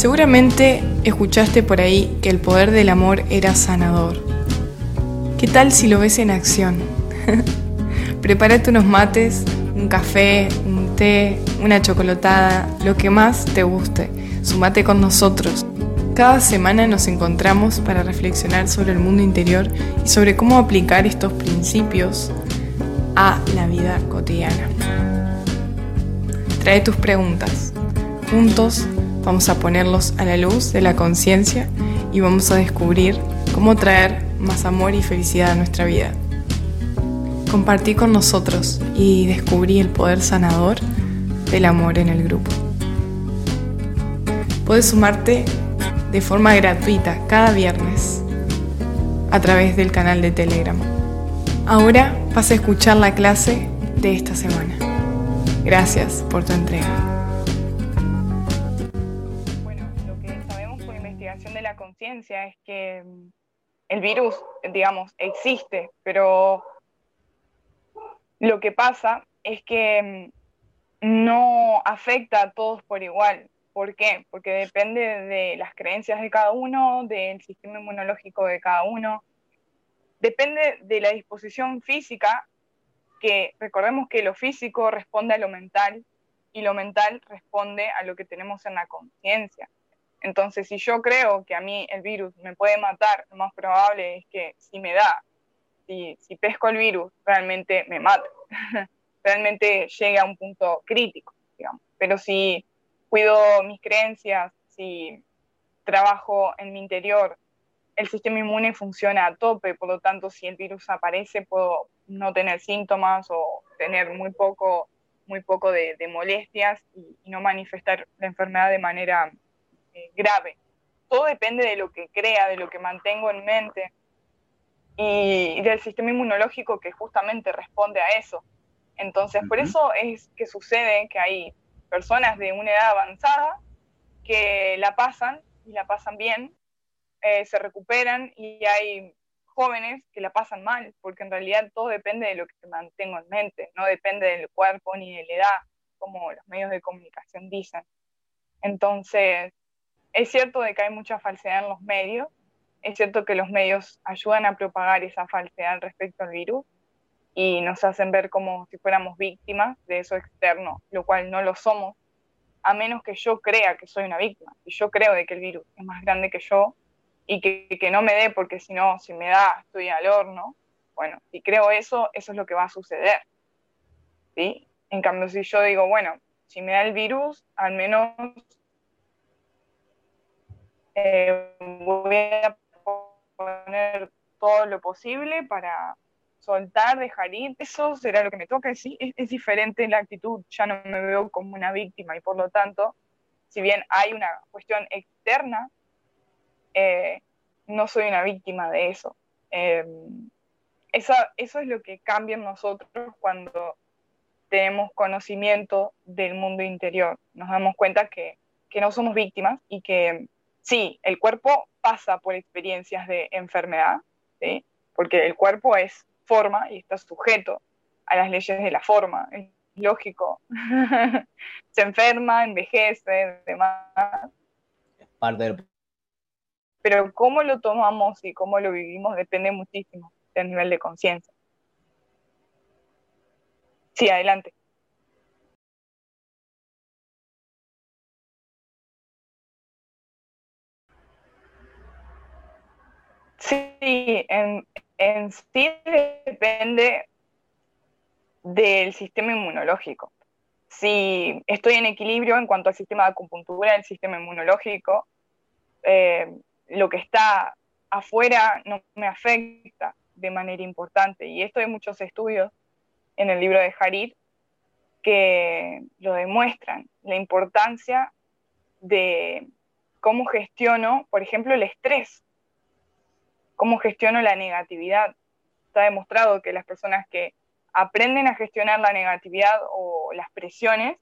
Seguramente escuchaste por ahí que el poder del amor era sanador. ¿Qué tal si lo ves en acción? Prepárate unos mates, un café, un té, una chocolatada, lo que más te guste. Sumate con nosotros. Cada semana nos encontramos para reflexionar sobre el mundo interior y sobre cómo aplicar estos principios a la vida cotidiana. Trae tus preguntas. Juntos vamos a ponerlos a la luz de la conciencia y vamos a descubrir cómo traer más amor y felicidad a nuestra vida. Compartí con nosotros y descubrí el poder sanador del amor en el grupo. Puedes sumarte de forma gratuita cada viernes a través del canal de Telegram. Ahora vas a escuchar la clase de esta semana. Gracias por tu entrega. Es que mm, el virus, digamos, existe, pero lo que pasa es que mm, no afecta a todos por igual. ¿Por qué? Porque depende de las creencias de cada uno, del sistema inmunológico de cada uno, depende de la disposición física, que recordemos que lo físico responde a lo mental y lo mental responde a lo que tenemos en la conciencia. Entonces, si yo creo que a mí el virus me puede matar, lo más probable es que si me da, si, pesco el virus, realmente me mata, realmente llegue a un punto crítico, digamos. Pero si cuido mis creencias, si trabajo en mi interior, el sistema inmune funciona a tope, por lo tanto, si el virus aparece, puedo no tener síntomas o tener muy poco, muy poco de, molestias y, no manifestar la enfermedad de manera eh, grave. Todo depende de lo que crea, de lo que mantengo en mente y del sistema inmunológico que justamente responde a eso. Entonces, por eso es que sucede que hay personas de una edad avanzada que la pasan y la pasan bien, eh, se recuperan y hay jóvenes que la pasan mal, porque en realidad todo depende de lo que mantengo en mente, no depende del cuerpo ni de la edad, como los medios de comunicación dicen. Entonces, es cierto de que hay mucha falsedad en los medios, es cierto que los medios ayudan a propagar esa falsedad respecto al virus, y nos hacen ver como si fuéramos víctimas de eso externo, lo cual no lo somos, a menos que yo crea que soy una víctima. Y yo creo de que el virus es más grande que yo y que, no me dé, porque si no, si me da, estoy al horno. Bueno, si creo eso, eso es lo que va a suceder. ¿sí? En cambio, si yo digo, bueno, si me da el virus, al menos eh, voy a poner todo lo posible para, soltar, dejar ir, eso será lo que me toca, sí, es, diferente la actitud, ya no me veo como una víctima y por lo tanto, si bien hay una cuestión externa, eh, no soy una víctima de eso. Eh, eso. Eso es lo que cambia en nosotros cuando tenemos conocimiento del mundo interior. Nos damos cuenta que, que no somos víctimas y que sí, el cuerpo pasa por experiencias de enfermedad, ¿sí? porque el cuerpo es forma y está sujeto a las leyes de la forma. Es lógico. Se enferma, envejece, demás. Parte Pero cómo lo tomamos y cómo lo vivimos depende muchísimo del nivel de conciencia. Sí, adelante. Sí, en, sí depende del sistema inmunológico. Si estoy en equilibrio en cuanto al sistema de acupuntura, el sistema inmunológico, eh, lo que está afuera no me afecta de manera importante. Y esto hay muchos estudios en el libro de Harid que lo demuestran, la importancia de cómo gestiono, por ejemplo, el estrés cómo gestiono la negatividad. Está demostrado que las personas que aprenden a gestionar la negatividad o las presiones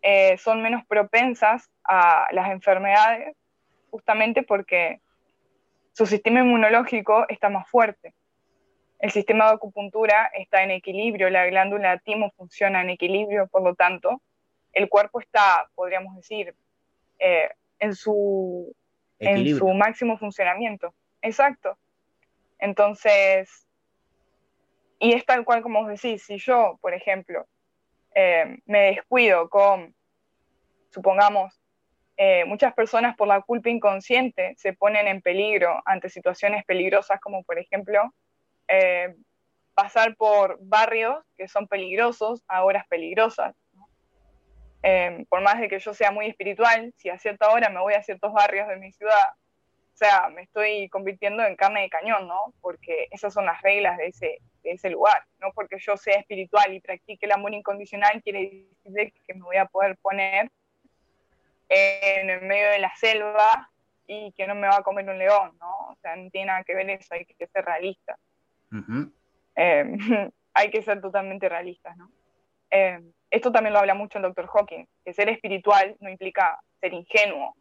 eh, son menos propensas a las enfermedades justamente porque su sistema inmunológico está más fuerte. El sistema de acupuntura está en equilibrio, la glándula timo funciona en equilibrio, por lo tanto, el cuerpo está, podríamos decir, eh, en su, en su máximo funcionamiento. Exacto. Entonces, y es tal cual como os decís, si yo, por ejemplo, eh, me descuido con, supongamos, eh, muchas personas por la culpa inconsciente se ponen en peligro ante situaciones peligrosas como por ejemplo eh, pasar por barrios que son peligrosos a horas peligrosas. por más de que yo sea muy espiritual, si a cierta hora me voy a ciertos barrios de mi ciudad sea, me estoy convirtiendo en carne de cañón, ¿no? Porque esas son las reglas de ese, de ese lugar, no porque yo sea espiritual y practique el amor incondicional quiere decir que me voy a poder poner en el medio de la selva y que no me va a comer un león, ¿no? O sea, no tiene nada que ver eso, hay que ser realistas. Eh, hay que ser totalmente realistas, ¿no? Eh, esto también lo habla mucho el doctor Hawking, que ser espiritual no implica ser ingenuo,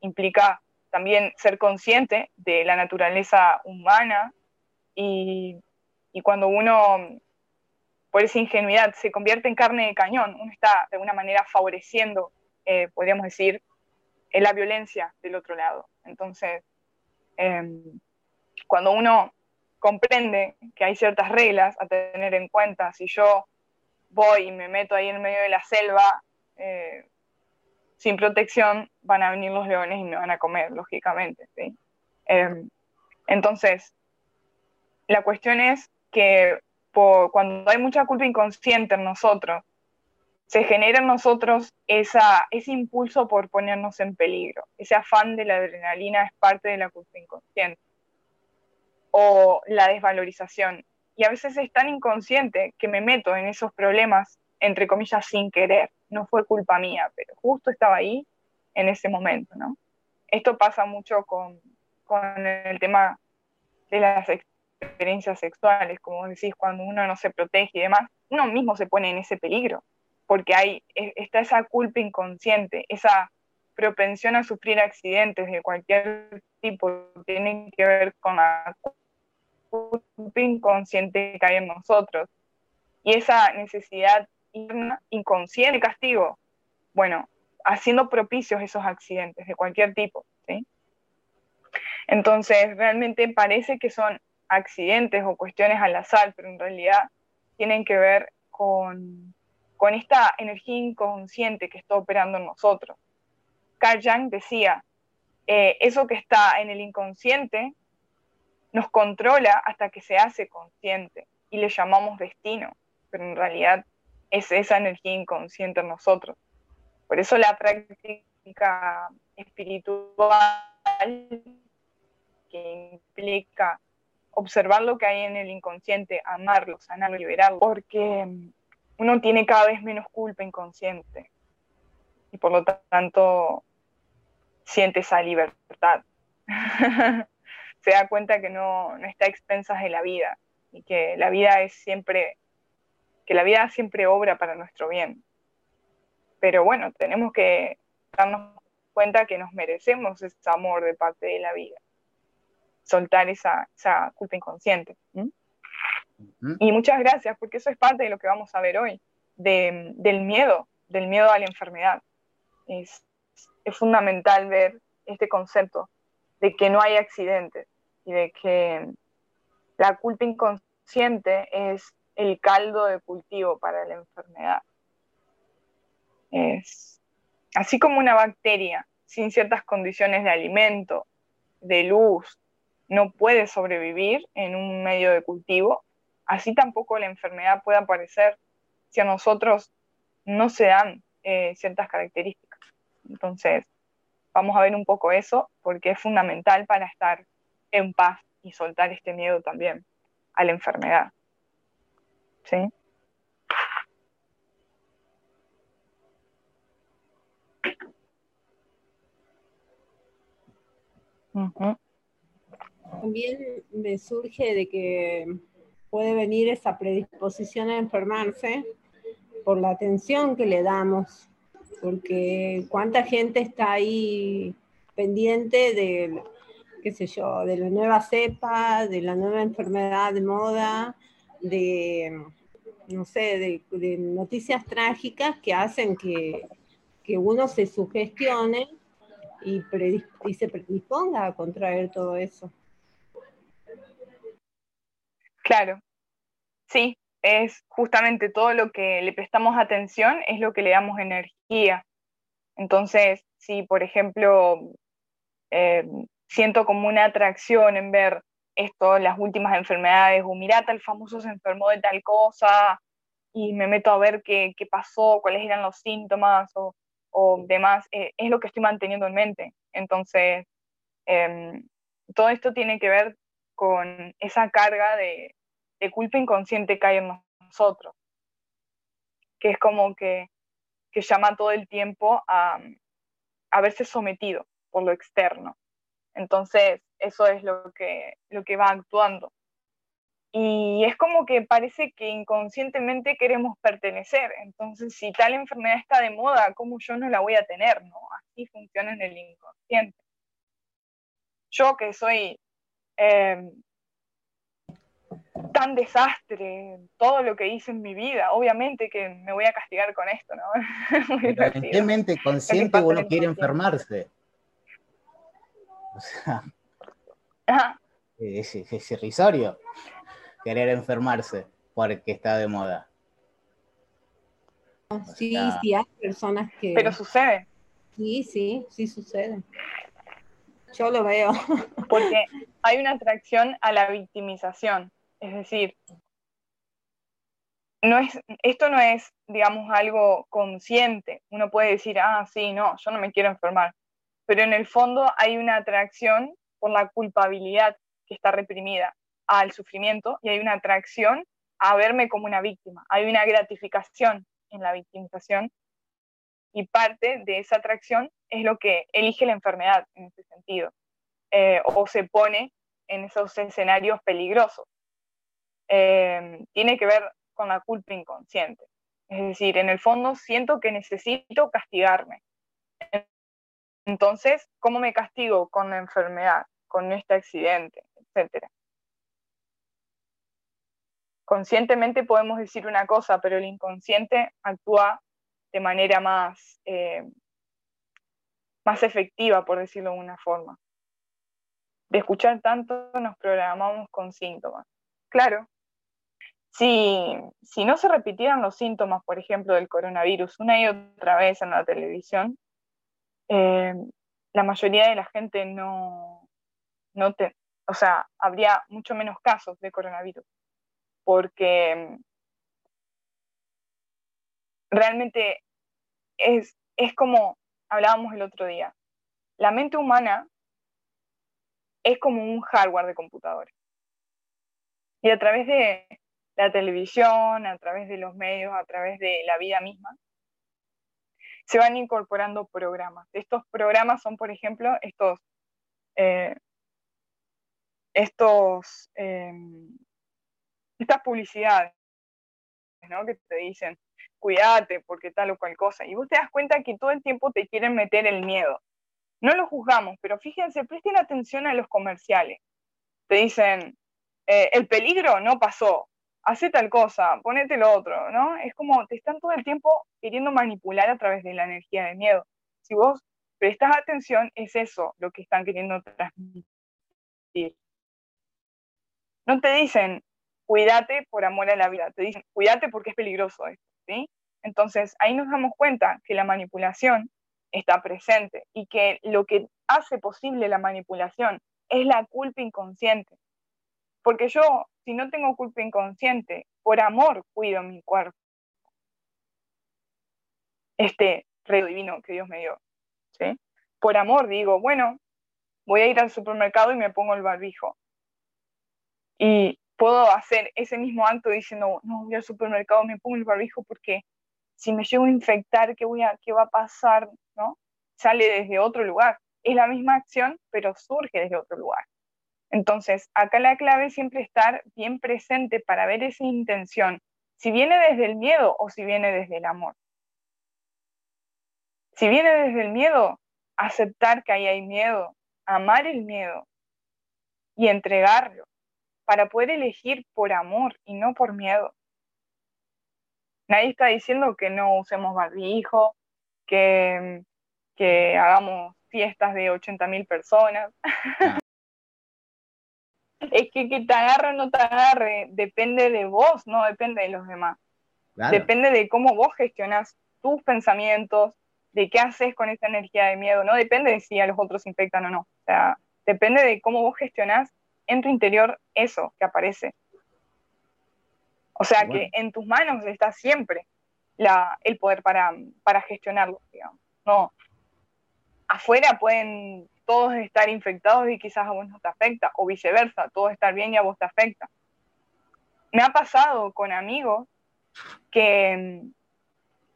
implica también ser consciente de la naturaleza humana y, cuando uno, por esa ingenuidad, se convierte en carne de cañón, uno está de alguna manera favoreciendo, eh, podríamos decir, la violencia del otro lado. Entonces, em, cuando uno comprende que hay ciertas reglas a tener en cuenta, si yo voy y me meto ahí en medio de la selva, eh, sin protección van a venir los leones y me van a comer, lógicamente. Em, entonces, la cuestión es que cuando hay mucha culpa inconsciente en nosotros, se genera en nosotros esa, ese impulso por ponernos en peligro. Ese afán de la adrenalina es parte de la culpa inconsciente. O la desvalorización. Y a veces es tan inconsciente que me meto en esos problemas, entre comillas, sin querer no fue culpa mía, pero justo estaba ahí en ese momento, ¿no? Esto pasa mucho con, el tema de las experiencias sexuales, como decís, cuando uno no se protege y demás, uno mismo se pone en ese peligro, porque hay, está esa culpa inconsciente, esa propensión a sufrir accidentes de cualquier tipo, tiene que ver con la culpa inconsciente que hay en nosotros. Y esa necesidad inconsciente castigo, bueno, haciendo propicios esos accidentes de cualquier tipo, ¿sí? Entonces, realmente parece que son accidentes o cuestiones al azar, pero en realidad tienen que ver con, con esta energía inconsciente que está operando en nosotros. Carl Jung decía, eh, eso que está en el inconsciente nos controla hasta que se hace consciente y le llamamos destino, pero en realidad es esa energía inconsciente en nosotros. Por eso la práctica espiritual que implica observar lo que hay en el inconsciente, amarlo, sanarlo, liberarlo, porque uno tiene cada vez menos culpa inconsciente y por lo tanto siente esa libertad. Se da cuenta que no, no está a expensas de la vida y que la vida es siempre que la vida siempre obra para nuestro bien. Pero bueno, tenemos que darnos cuenta que nos merecemos ese amor de parte de la vida. Soltar esa, culpa inconsciente. Y muchas gracias, porque eso es parte de lo que vamos a ver hoy, del miedo, del miedo a la enfermedad. Es, es fundamental ver este concepto de que no hay accidentes y de que la culpa inconsciente es el caldo de cultivo para la enfermedad. Es así como una bacteria sin ciertas condiciones de alimento, de luz, no puede sobrevivir en un medio de cultivo, así tampoco la enfermedad puede aparecer si a nosotros no se dan eh, ciertas características. Entonces, vamos a ver un poco eso porque es fundamental para estar en paz y soltar este miedo también a la enfermedad. ¿Sí? También me surge de que puede venir esa predisposición a enfermarse por la atención que le damos, porque cuánta gente está ahí pendiente de, qué sé yo, de la nueva cepa, de la nueva enfermedad de moda, de, no sé, de, noticias trágicas que hacen que, uno se sugestione y, y se predisponga a contraer todo eso. Claro, sí, es justamente todo lo que le prestamos atención, es lo que le damos energía. Entonces, si por ejemplo eh, siento como una atracción en ver esto, las últimas enfermedades, o mira, tal famoso se enfermó de tal cosa, y me meto a ver qué, pasó, cuáles eran los síntomas o, demás, eh, es lo que estoy manteniendo en mente. Entonces, em, todo esto tiene que ver con esa carga de, culpa inconsciente que hay en nosotros, que es como que, llama todo el tiempo a, a verse sometido por lo externo. Entonces, eso es lo que, lo que va actuando. Y es como que parece que inconscientemente queremos pertenecer. Entonces, si tal enfermedad está de moda, ¿cómo yo no la voy a tener? ¿no? Así funciona en el inconsciente. Yo que soy em, tan desastre, todo lo que hice en mi vida, obviamente que me voy a castigar con esto, ¿no? Pero consciente uno quiere enfermarse. O sea, Es, es, irrisorio querer enfermarse porque está de moda. Sí, sí, hay personas que... Pero sucede. Sí, sí, sí sucede. Yo lo veo. Porque hay una atracción a la victimización. Es decir, no es, esto no es, digamos, algo consciente. Uno puede decir, ah, sí, no, yo no me quiero enfermar. Pero en el fondo hay una atracción por la culpabilidad que está reprimida al sufrimiento y hay una atracción a verme como una víctima. Hay una gratificación en la victimización y parte de esa atracción es lo que elige la enfermedad en ese sentido eh, o se pone en esos escenarios peligrosos. Eh, tiene que ver con la culpa inconsciente. Es decir, en el fondo siento que necesito castigarme. Entonces, ¿cómo me castigo? Con la enfermedad, con este accidente, etcétera conscientemente podemos decir una cosa, pero el inconsciente actúa de manera más, eh, más efectiva, por decirlo de una forma. De escuchar tanto nos programamos con síntomas. Claro, si, si no se repitieran los síntomas, por ejemplo, del coronavirus una y otra vez en la televisión, eh, la mayoría de la gente no, no te, o sea, habría mucho menos casos de coronavirus porque realmente es, es como hablábamos el otro día, la mente humana es como un hardware de computadores. Y a través de la televisión, a través de los medios, a través de la vida misma, se van incorporando programas. Estos programas son, por ejemplo, estos, eh, estos em, estas publicidades, ¿no? Que te dicen, cuídate porque tal o cual cosa. Y vos te das cuenta que todo el tiempo te quieren meter el miedo. No lo juzgamos, pero fíjense, presten atención a los comerciales. Te dicen, eh, el peligro no pasó, hace tal cosa, ponete lo otro, ¿no? Es como te están todo el tiempo queriendo manipular a través de la energía de miedo. Si vos prestas atención, es eso lo que están queriendo transmitir. No te dicen, cuídate por amor a la vida, te dicen, cuídate porque es peligroso esto, ¿sí? Entonces, ahí nos damos cuenta que la manipulación está presente y que lo que hace posible la manipulación es la culpa inconsciente. Porque yo, si no tengo culpa inconsciente, por amor cuido mi cuerpo. Este rey divino que Dios me dio, ¿sí? Por amor digo, bueno, voy a ir al supermercado y me pongo el barbijo. Y puedo hacer ese mismo acto diciendo, no, voy al supermercado, me pongo el barbijo porque si me llego a infectar, ¿qué, voy a, qué va a pasar? ¿no? Sale desde otro lugar. Es la misma acción, pero surge desde otro lugar. Entonces, acá la clave es siempre estar bien presente para ver esa intención, si viene desde el miedo o si viene desde el amor. Si viene desde el miedo, aceptar que ahí hay miedo, amar el miedo y entregarlo para poder elegir por amor y no por miedo. Nadie está diciendo que no usemos barbijo, que, que hagamos fiestas de 80.000 personas. es que que te agarre o no te agarre depende de vos, no depende de los demás. Depende de cómo vos gestionás tus pensamientos, de qué haces con esa energía de miedo, no depende de si a los otros infectan o no. O sea, depende de cómo vos gestionás en tu interior eso que aparece. O sea que en tus manos está siempre la, el poder para, para gestionarlo, digamos. No, afuera pueden todos estar infectados y quizás a vos no te afecta, o viceversa, todos estar bien y a vos te afecta. Me ha pasado con amigos que,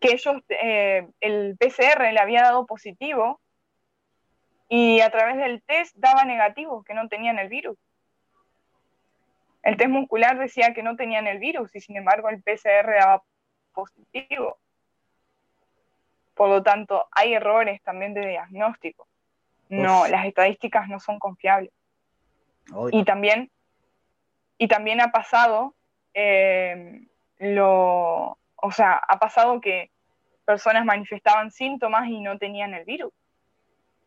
que ellos, eh, el PCR le había dado positivo y a través del test daba negativo, que no tenían el virus. El test muscular decía que no tenían el virus y sin embargo el PCR daba positivo. Por lo tanto, hay errores también de diagnóstico. No, las estadísticas no son confiables. Y también, y también ha pasado eh, lo, o sea, ha pasado que personas manifestaban síntomas y no tenían el virus,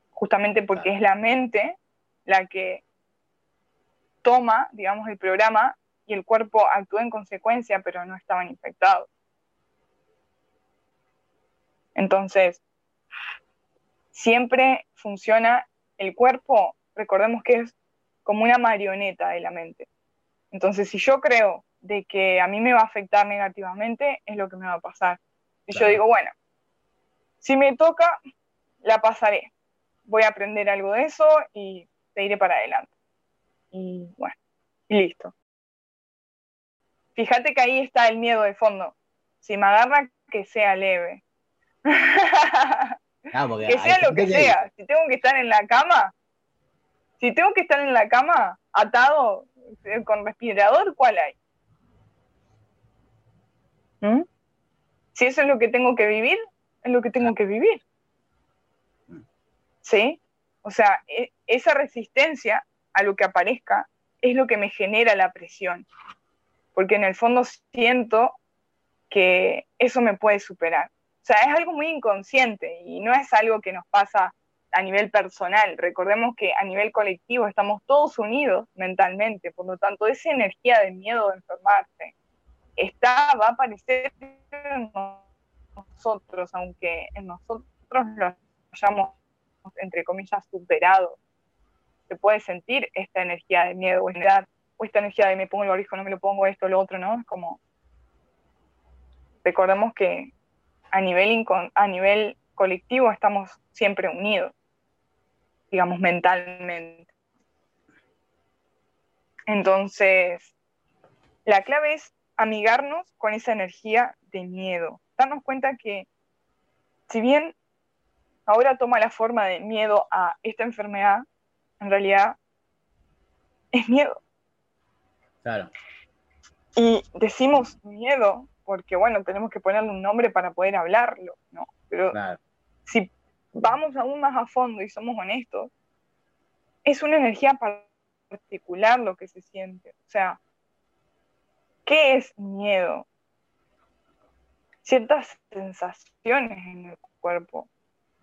justamente porque es la mente la que toma, digamos, el programa y el cuerpo actúa en consecuencia, pero no estaban infectados. Entonces, siempre funciona el cuerpo, recordemos que es como una marioneta de la mente. Entonces, si yo creo de que a mí me va a afectar negativamente, es lo que me va a pasar. Y yo digo, bueno, si me toca, la pasaré. Voy a aprender algo de eso y te iré para adelante. Y bueno, y listo. Fíjate que ahí está el miedo de fondo. Si me agarra, que sea leve. Ah, que sea lo que sea. Si tengo que estar en la cama, si tengo que estar en la cama atado eh, con respirador, ¿cuál hay? ¿Mm? Si eso es lo que tengo que vivir, es lo que tengo que vivir. ¿Sí? O sea, e, esa resistencia a lo que aparezca es lo que me genera la presión. Porque en el fondo siento que eso me puede superar. O sea, es algo muy inconsciente y no es algo que nos pasa a nivel personal. Recordemos que a nivel colectivo estamos todos unidos mentalmente, por lo tanto, esa energía de miedo de enfermarse está, va a aparecer en nosotros, aunque en nosotros lo hayamos, entre comillas, superado. Se puede sentir esta energía de miedo o esta energía de me pongo el barbijo, no me lo pongo esto, lo otro, ¿no? Es como, recordemos que a nivel, a nivel colectivo estamos siempre unidos, digamos, mentalmente. Entonces, la clave es amigarnos con esa energía de miedo, darnos cuenta que si bien ahora toma la forma de miedo a esta enfermedad, en realidad es miedo. Claro. Y decimos miedo porque bueno, tenemos que ponerle un nombre para poder hablarlo, ¿no? Pero si vamos aún más a fondo y somos honestos, es una energía particular lo que se siente. O sea, ¿qué es miedo? Ciertas sensaciones en el cuerpo.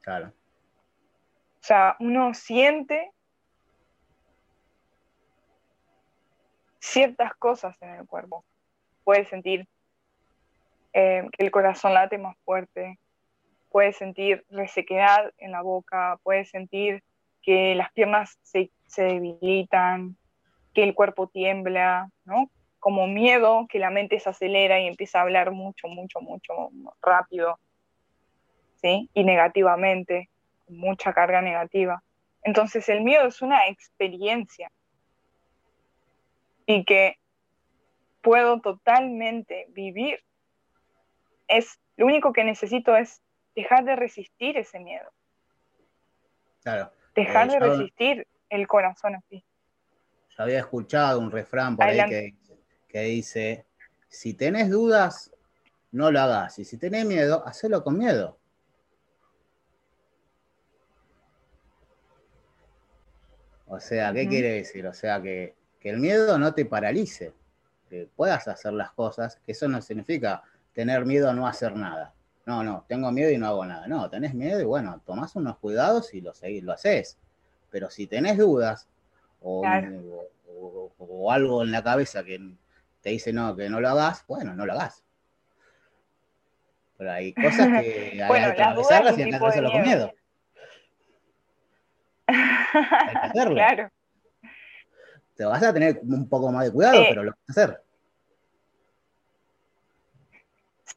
Claro. O sea, uno siente ciertas cosas en el cuerpo. Puede sentir eh, que el corazón late más fuerte, puedes sentir resequedad en la boca, puedes sentir que las piernas se, debilitan, que el cuerpo tiembla, ¿no? Como miedo, que la mente se acelera y empieza a hablar mucho, mucho, mucho rápido, ¿sí? Y negativamente, con mucha carga negativa. Entonces el miedo es una experiencia y que puedo totalmente vivir es lo único que necesito es dejar de resistir ese miedo. Claro. Dejar eh, de resistir el corazón así. Yo había escuchado un refrán por ahí que, que, dice, si tenés dudas, no lo hagas. Y si tenés miedo, hacelo con miedo. O sea, ¿qué quiere decir? O sea, que, que el miedo no te paralice, que puedas hacer las cosas, que eso no significa tener miedo a no hacer nada. no, no, tengo miedo y no hago nada. No, tenés miedo y bueno, tomás unos cuidados y lo, seguís, lo haces. Pero si tenés dudas o, algo en la cabeza que te dice no, que no lo hagas, bueno, no lo hagas. Pero hay cosas que hay bueno, que atravesarlas y hay que con miedo. hay que hacerlo. Claro. Te vas a tener un poco más de cuidado, eh, pero lo vas a hacer.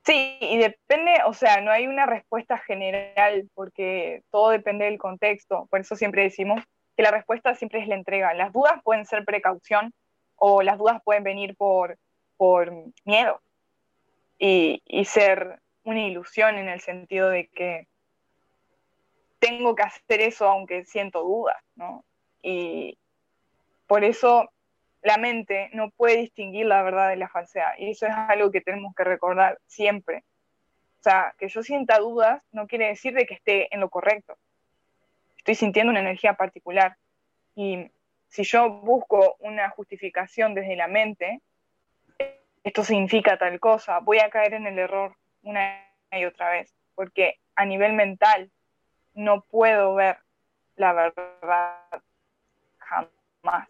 Sí, y depende, o sea, no hay una respuesta general porque todo depende del contexto. Por eso siempre decimos que la respuesta siempre es la entrega. Las dudas pueden ser precaución o las dudas pueden venir por, por miedo y, y ser una ilusión en el sentido de que tengo que hacer eso aunque siento dudas, ¿no? Y por eso la mente no puede distinguir la verdad de la falsedad. Y eso es algo que tenemos que recordar siempre. O sea, que yo sienta dudas no quiere decir de que esté en lo correcto. Estoy sintiendo una energía particular. Y si yo busco una justificación desde la mente, esto significa tal cosa, voy a caer en el error una y otra vez, porque a nivel mental no puedo ver la verdad jamás.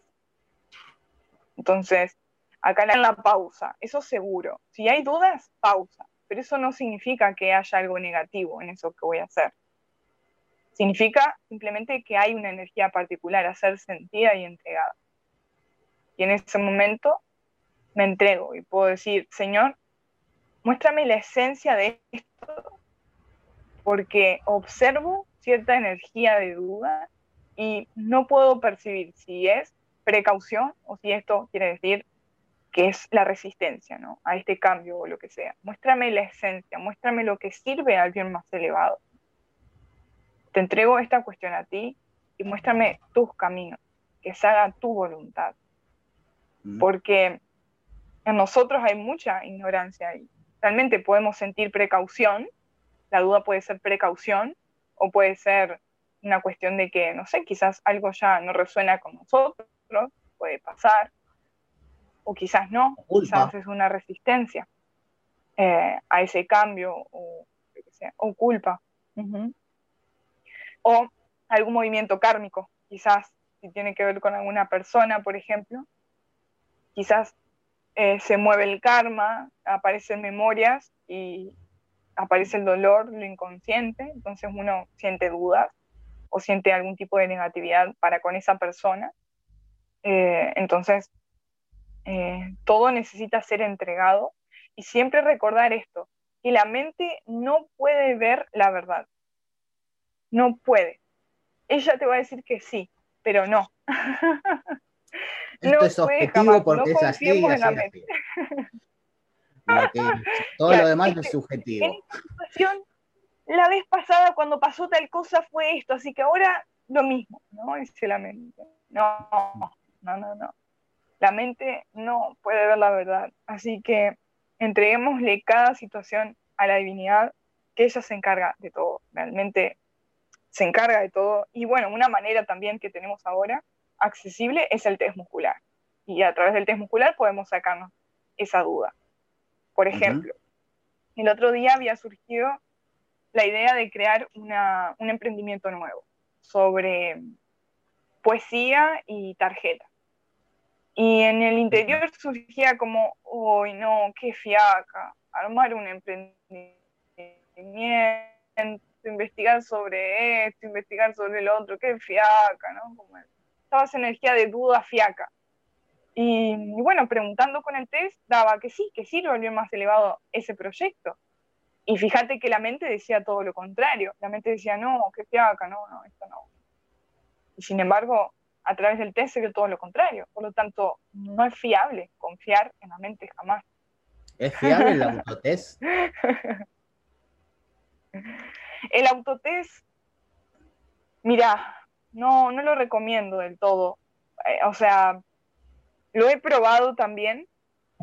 Entonces, acá en la pausa, eso seguro. Si hay dudas, pausa. Pero eso no significa que haya algo negativo en eso que voy a hacer. Significa simplemente que hay una energía particular a ser sentida y entregada. Y en ese momento me entrego y puedo decir, Señor, muéstrame la esencia de esto, porque observo cierta energía de duda y no puedo percibir si es precaución o si esto quiere decir que es la resistencia ¿no? a este cambio o lo que sea. Muéstrame la esencia, muéstrame lo que sirve al bien más elevado. Te entrego esta cuestión a ti y muéstrame tus caminos, que se haga tu voluntad. Mm. Porque en nosotros hay mucha ignorancia y realmente podemos sentir precaución, la duda puede ser precaución o puede ser una cuestión de que, no sé, quizás algo ya no resuena con nosotros puede pasar, o quizás no, quizás es una resistencia eh, a ese cambio o, o culpa. O algún movimiento kármico, quizás si tiene que ver con alguna persona, por ejemplo, quizás eh, se mueve el karma, aparecen memorias y aparece el dolor, lo inconsciente, entonces uno siente dudas o siente algún tipo de negatividad para con esa persona eh, entonces, eh, todo necesita ser entregado y siempre recordar esto, que la mente no puede ver la verdad. No puede. Ella te va a decir que sí, pero no. Esto es objetivo porque es así, así, todo lo demás es subjetivo. En esta situación, la vez pasada cuando pasó tal cosa fue esto, así que ahora lo mismo, ¿no? Dice la mente. No, no, no, no. La mente no puede ver la verdad. Así que entreguémosle cada situación a la divinidad, que ella se encarga de todo, realmente se encarga de todo. Y bueno, una manera también que tenemos ahora accesible es el test muscular. Y a través del test muscular podemos sacarnos esa duda. Por ejemplo, el otro día había surgido la idea de crear un emprendimiento nuevo sobre poesía y tarjeta. Y en el interior surgía como, uy, no, qué fiaca, armar un emprendimiento, investigar sobre esto, investigar sobre el otro, qué fiaca, ¿no? Como estaba esa energía de duda fiaca. Y, bueno, preguntando con el test, daba que sí, que sí lo volvió más elevado ese proyecto. Y fíjate que la mente decía todo lo contrario. La mente decía, no, qué fiaca, no, no, esto no. Y sin embargo, a través del test se todo lo contrario. Por lo tanto, no es fiable confiar en la mente jamás. ¿Es fiable el autotest? el autotest, mira, no, no lo recomiendo del todo. Eh, o sea, lo he probado también,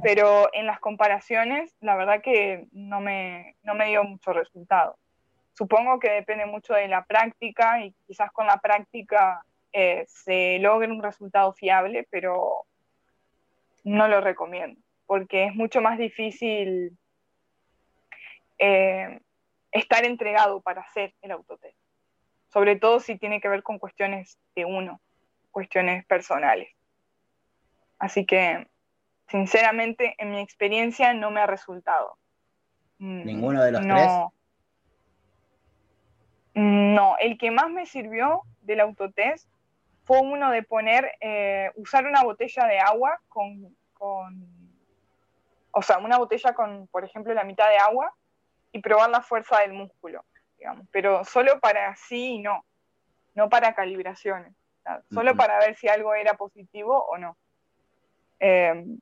pero en las comparaciones, la verdad que no me, no me dio mucho resultado. Supongo que depende mucho de la práctica y quizás con la práctica eh, se logre un resultado fiable, pero no lo recomiendo, porque es mucho más difícil eh, estar entregado para hacer el autotest, sobre todo si tiene que ver con cuestiones de uno, cuestiones personales. Así que, sinceramente, en mi experiencia no me ha resultado. Mm, ¿Ninguno de los tres? No, el que más me sirvió del autotest fue uno de poner, eh, usar una botella de agua con, con, o sea, una botella con, por ejemplo, la mitad de agua y probar la fuerza del músculo, digamos, pero solo para sí y no, no para calibraciones, solo para ver si algo era positivo o no. Em,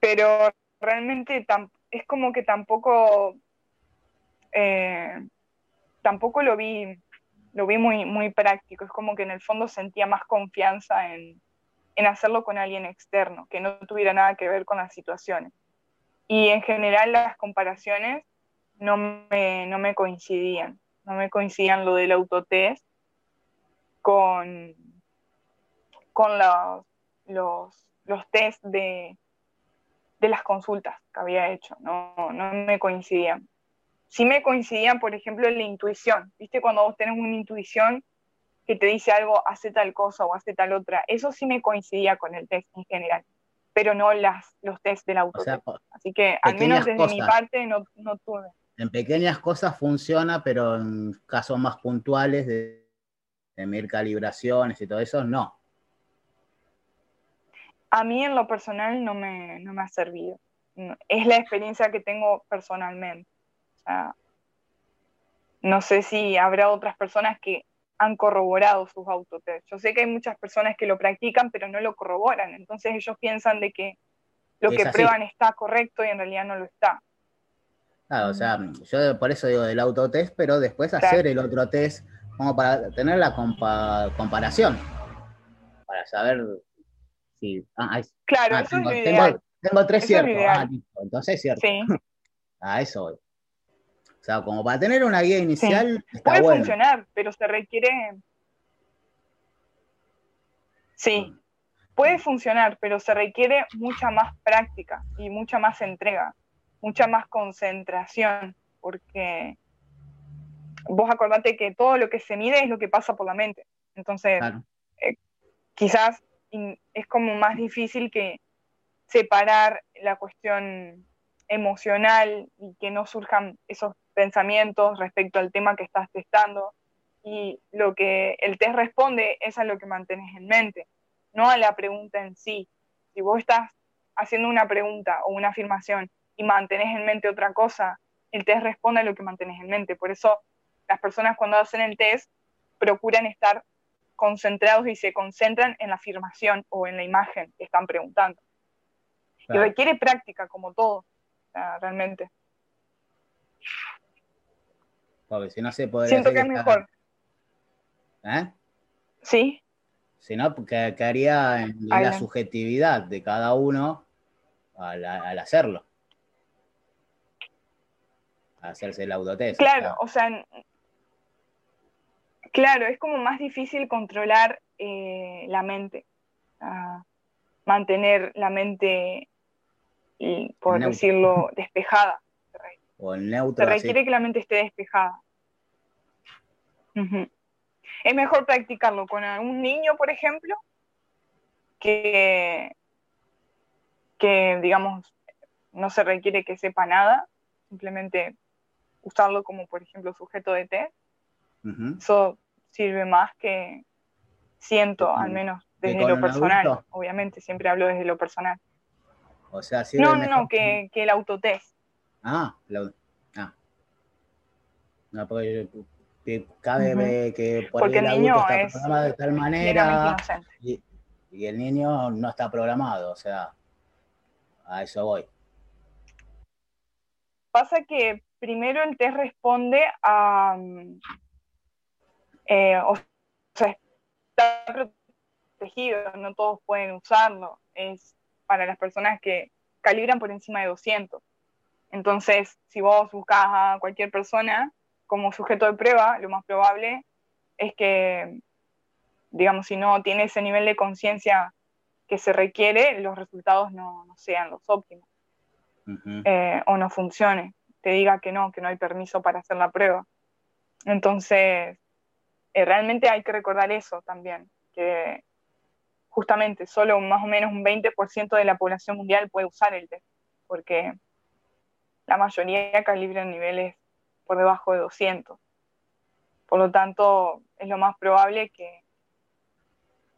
pero realmente es como que tampoco, eh, tampoco lo vi, lo vi muy, muy práctico, es como que en el fondo sentía más confianza en, en hacerlo con alguien externo, que no tuviera nada que ver con las situaciones. Y en general las comparaciones no me, no me coincidían, no me coincidían lo del autotest con, con los, los, los test de, de las consultas que había hecho, no, no me coincidían. Sí me coincidían, por ejemplo, en la intuición, ¿viste? Cuando vos tenés una intuición que te dice algo, hace tal cosa o hace tal otra, eso sí me coincidía con el test en general pero no las, los test del auto. Así que al menos desde mi parte no, no, tuve. En pequeñas cosas funciona, pero en casos más puntuales de, de medir calibraciones y todo eso, no. A mí en lo personal no me, no me ha servido. Es la experiencia que tengo personalmente. No sé si habrá otras personas que han corroborado sus autotest. Yo sé que hay muchas personas que lo practican, pero no lo corroboran. Entonces ellos piensan de que lo que prueban está correcto y en realidad no lo está. Claro, o sea, yo por eso digo del autotest, pero después hacer el otro test como para tener la comparación, para saber si... Ah, claro, ah, eso tengo, es tengo, tengo, tres ciertos, ah, entonces es cierto. Sí. A eso voy. O sea, como para tener una guía inicial. Puede funcionar, pero se requiere. Sí, puede funcionar, pero se requiere mucha más práctica y mucha más entrega, mucha más concentración, porque vos acordate que todo lo que se mide es lo que pasa por la mente. Entonces, eh, quizás es como más difícil que separar la cuestión emocional y que no surjan esos pensamientos respecto al tema que estás testando y lo que el test responde es a lo que mantienes en mente, no a la pregunta en sí. Si vos estás haciendo una pregunta o una afirmación y mantenés en mente otra cosa, el test responde a lo que mantienes en mente. Por eso las personas cuando hacen el test procuran estar concentrados y se concentran en la afirmación o en la imagen que están preguntando. Y requiere práctica, como todo, realmente. Porque si no se podría. Siento que es mejor. ¿Eh? Sí. Si no, que quedaría en la subjetividad de cada uno al, hacerlo. hacerse el autotest. Claro, o sea, claro, es como más difícil controlar eh, la mente. mantener la mente, y, por decirlo, despejada. O el neutro. Se requiere que la mente esté despejada. Es mejor practicarlo con algún niño, por ejemplo, que, que, digamos, no se requiere que sepa nada, simplemente usarlo como, por ejemplo, sujeto de test. Eso sirve más que siento, al menos desde lo personal. Obviamente, siempre hablo desde lo personal. O sea, no, no, no, que, que el autotest. Ah, ah. No, porque cabe que por porque el, niño está es programado de tal manera y, el niño no está programado, o sea, a eso voy. Pasa que primero el test responde a, eh, o sea, está protegido, no todos pueden usarlo, es para las personas que calibran por encima de 200. Entonces, si vos buscas a cualquier persona como sujeto de prueba, lo más probable es que, digamos, si no tiene ese nivel de conciencia que se requiere, los resultados no, sean los óptimos eh, o no funcionen. te diga que no, que no hay permiso para hacer la prueba. Entonces, eh, realmente hay que recordar eso también, que justamente solo más o menos un 20% de la población mundial puede usar el test, porque la mayoría calibran niveles por debajo de 200. Por lo tanto, es lo más probable que,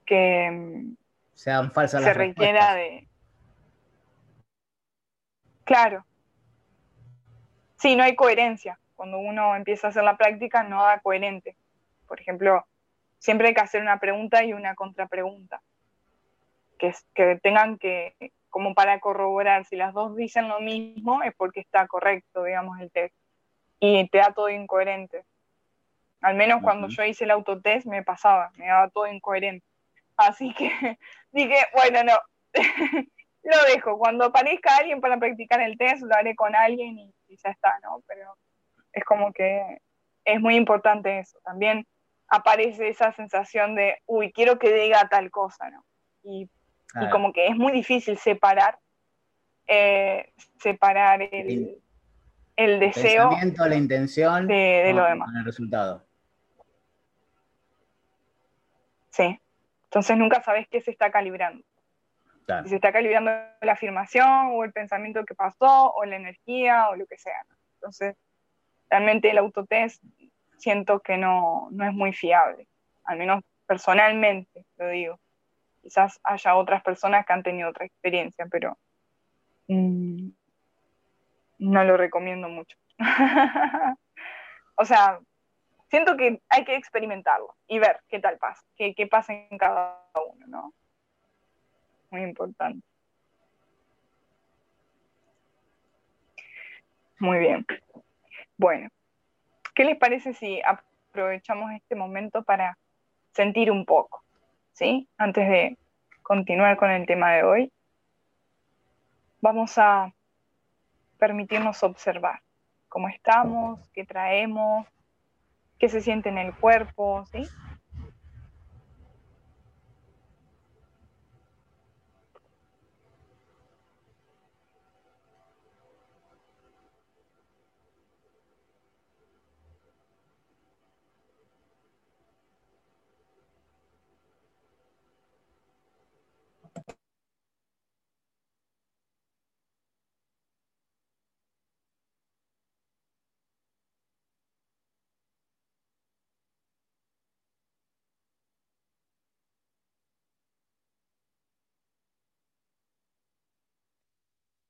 que mm, sean falsas se requiera de... Claro. Sí, no hay coherencia. Cuando uno empieza a hacer la práctica, no da coherente. Por ejemplo, siempre hay que hacer una pregunta y una contrapregunta. Que, que tengan que, como para corroborar, si las dos dicen lo mismo, es porque está correcto, digamos, el test. Y te da todo incoherente. Al menos cuando yo hice el autotest me pasaba, me daba todo incoherente. Así que dije, bueno, no, lo dejo. Cuando aparezca alguien para practicar el test, lo haré con alguien y, ya está, ¿no? Pero es como que es muy importante eso. También aparece esa sensación de, uy, quiero que diga tal cosa, ¿no? Y, como que es muy difícil separar, eh, separar el, el deseo. la intención de, lo demás. el resultado. Sí. Entonces nunca sabes qué se está calibrando. Si se está calibrando la afirmación o el pensamiento que pasó o la energía o lo que sea. Entonces, realmente el autotest siento que no, no es muy fiable. Al menos personalmente lo digo. Quizás haya otras personas que han tenido otra experiencia, pero mm, no lo recomiendo mucho. o sea, siento que hay que experimentarlo y ver qué tal pasa, qué, qué pasa en cada uno, ¿no? Muy importante. Muy bien. Bueno, ¿qué les parece si aprovechamos este momento para sentir un poco? ¿Sí? Antes de continuar con el tema de hoy, vamos a permitirnos observar cómo estamos, qué traemos, qué se siente en el cuerpo, ¿sí?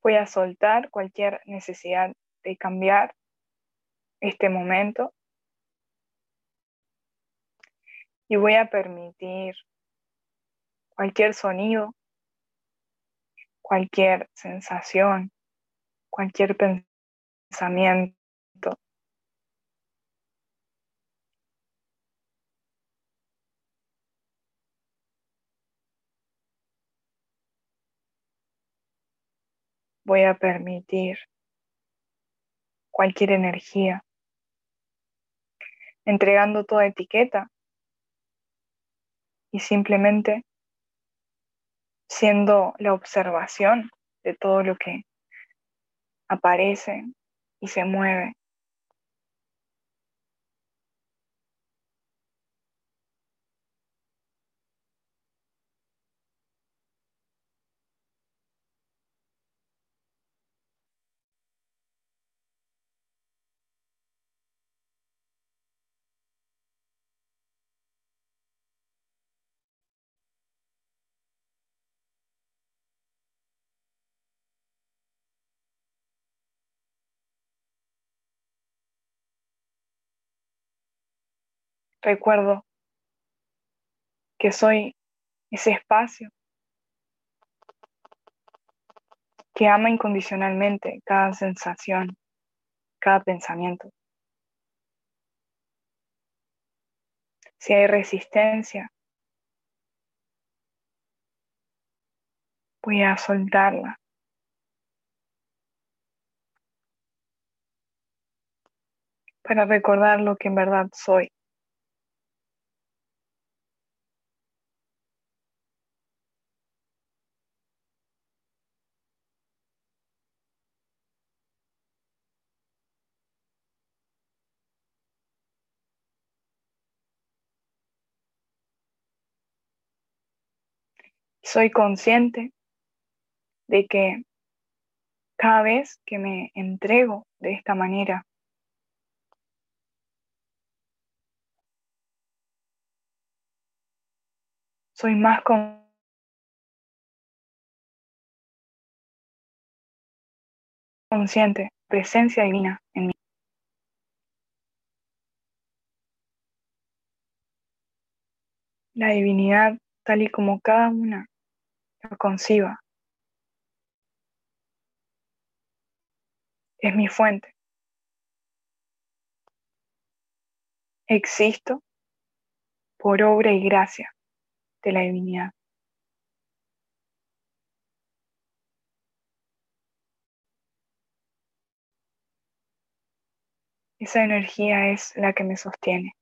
Voy a soltar cualquier necesidad de cambiar este momento. Y voy a permitir cualquier sonido, cualquier sensación, cualquier pensamiento voy a permitir cualquier energía, entregando toda etiqueta. Y simplemente siendo la observación de todo lo que aparece y se mueve Recuerdo que soy ese espacio que ama incondicionalmente cada sensación, cada pensamiento. Si hay resistencia, voy a soltarla. Para recordar lo que en verdad soy. Soy consciente de que cada vez que me entrego de esta manera, soy más consciente, presencia divina en mí. La divinidad tal y como cada una conciba. Es mi fuente. Existo por obra y gracia de la divinidad. Esa energía es la que me sostiene.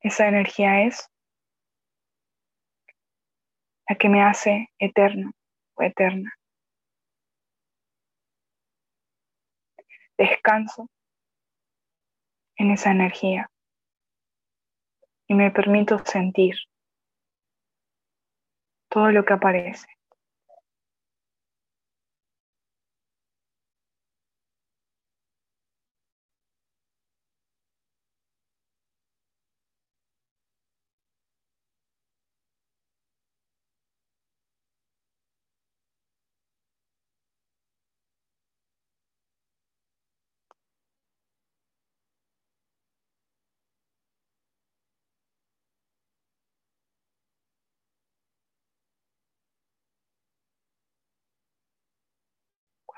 Esa energía es la que me hace eterno o eterna. Descanso en esa energía y me permito sentir todo lo que aparece.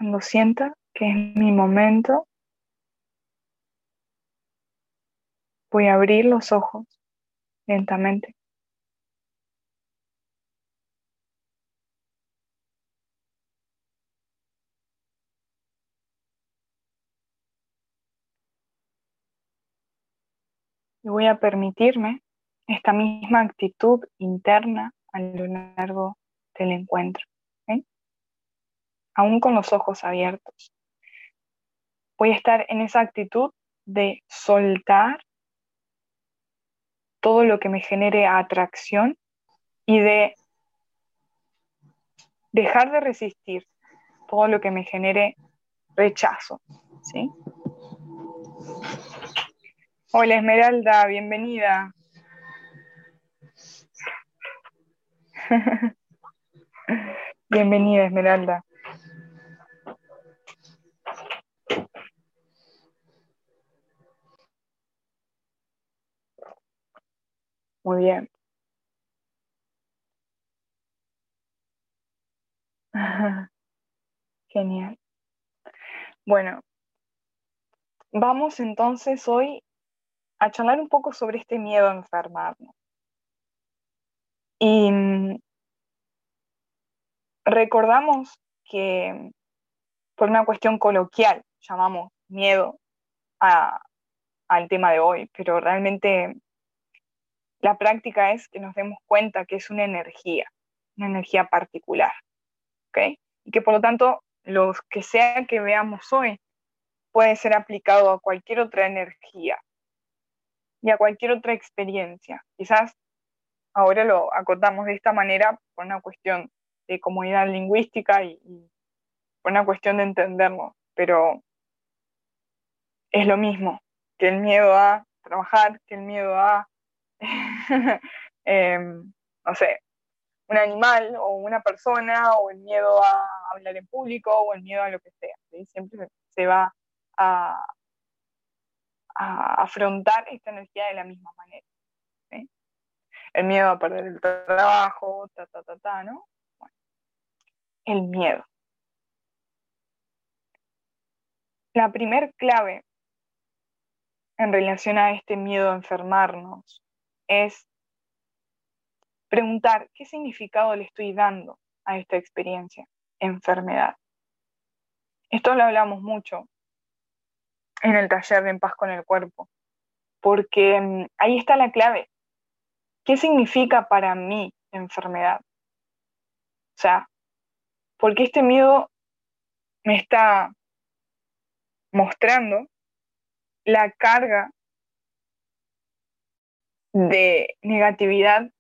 Cuando sienta que es mi momento, voy a abrir los ojos lentamente. Y voy a permitirme esta misma actitud interna a lo largo del encuentro aún con los ojos abiertos. Voy a estar en esa actitud de soltar todo lo que me genere atracción y de dejar de resistir todo lo que me genere rechazo. ¿sí? Hola Esmeralda, bienvenida. bienvenida Esmeralda. Muy bien. Genial. Bueno, vamos entonces hoy a charlar un poco sobre este miedo a enfermarnos. Y mm, recordamos que por una cuestión coloquial llamamos miedo al tema de hoy, pero realmente la práctica es que nos demos cuenta que es una energía, una energía particular, ¿ok? Y que por lo tanto lo que sea que veamos hoy puede ser aplicado a cualquier otra energía y a cualquier otra experiencia. Quizás ahora lo acotamos de esta manera por una cuestión de comunidad lingüística y, y por una cuestión de entendernos, pero es lo mismo que el miedo a trabajar, que el miedo a Em, no sé, un animal o una persona o el miedo a hablar en público o el miedo a lo que sea. Siempre se va a, afrontar esta energía de la misma manera. El miedo a perder el trabajo, ta, ta, ta, ta, ¿no? el miedo. La primer clave en relación a este miedo a enfermarnos es preguntar qué significado le estoy dando a esta experiencia, enfermedad. Esto lo hablamos mucho en el taller de En paz con el cuerpo, porque mm, ahí está la clave. ¿Qué significa para mí enfermedad? O sea, porque este miedo me está mostrando la carga de negatividad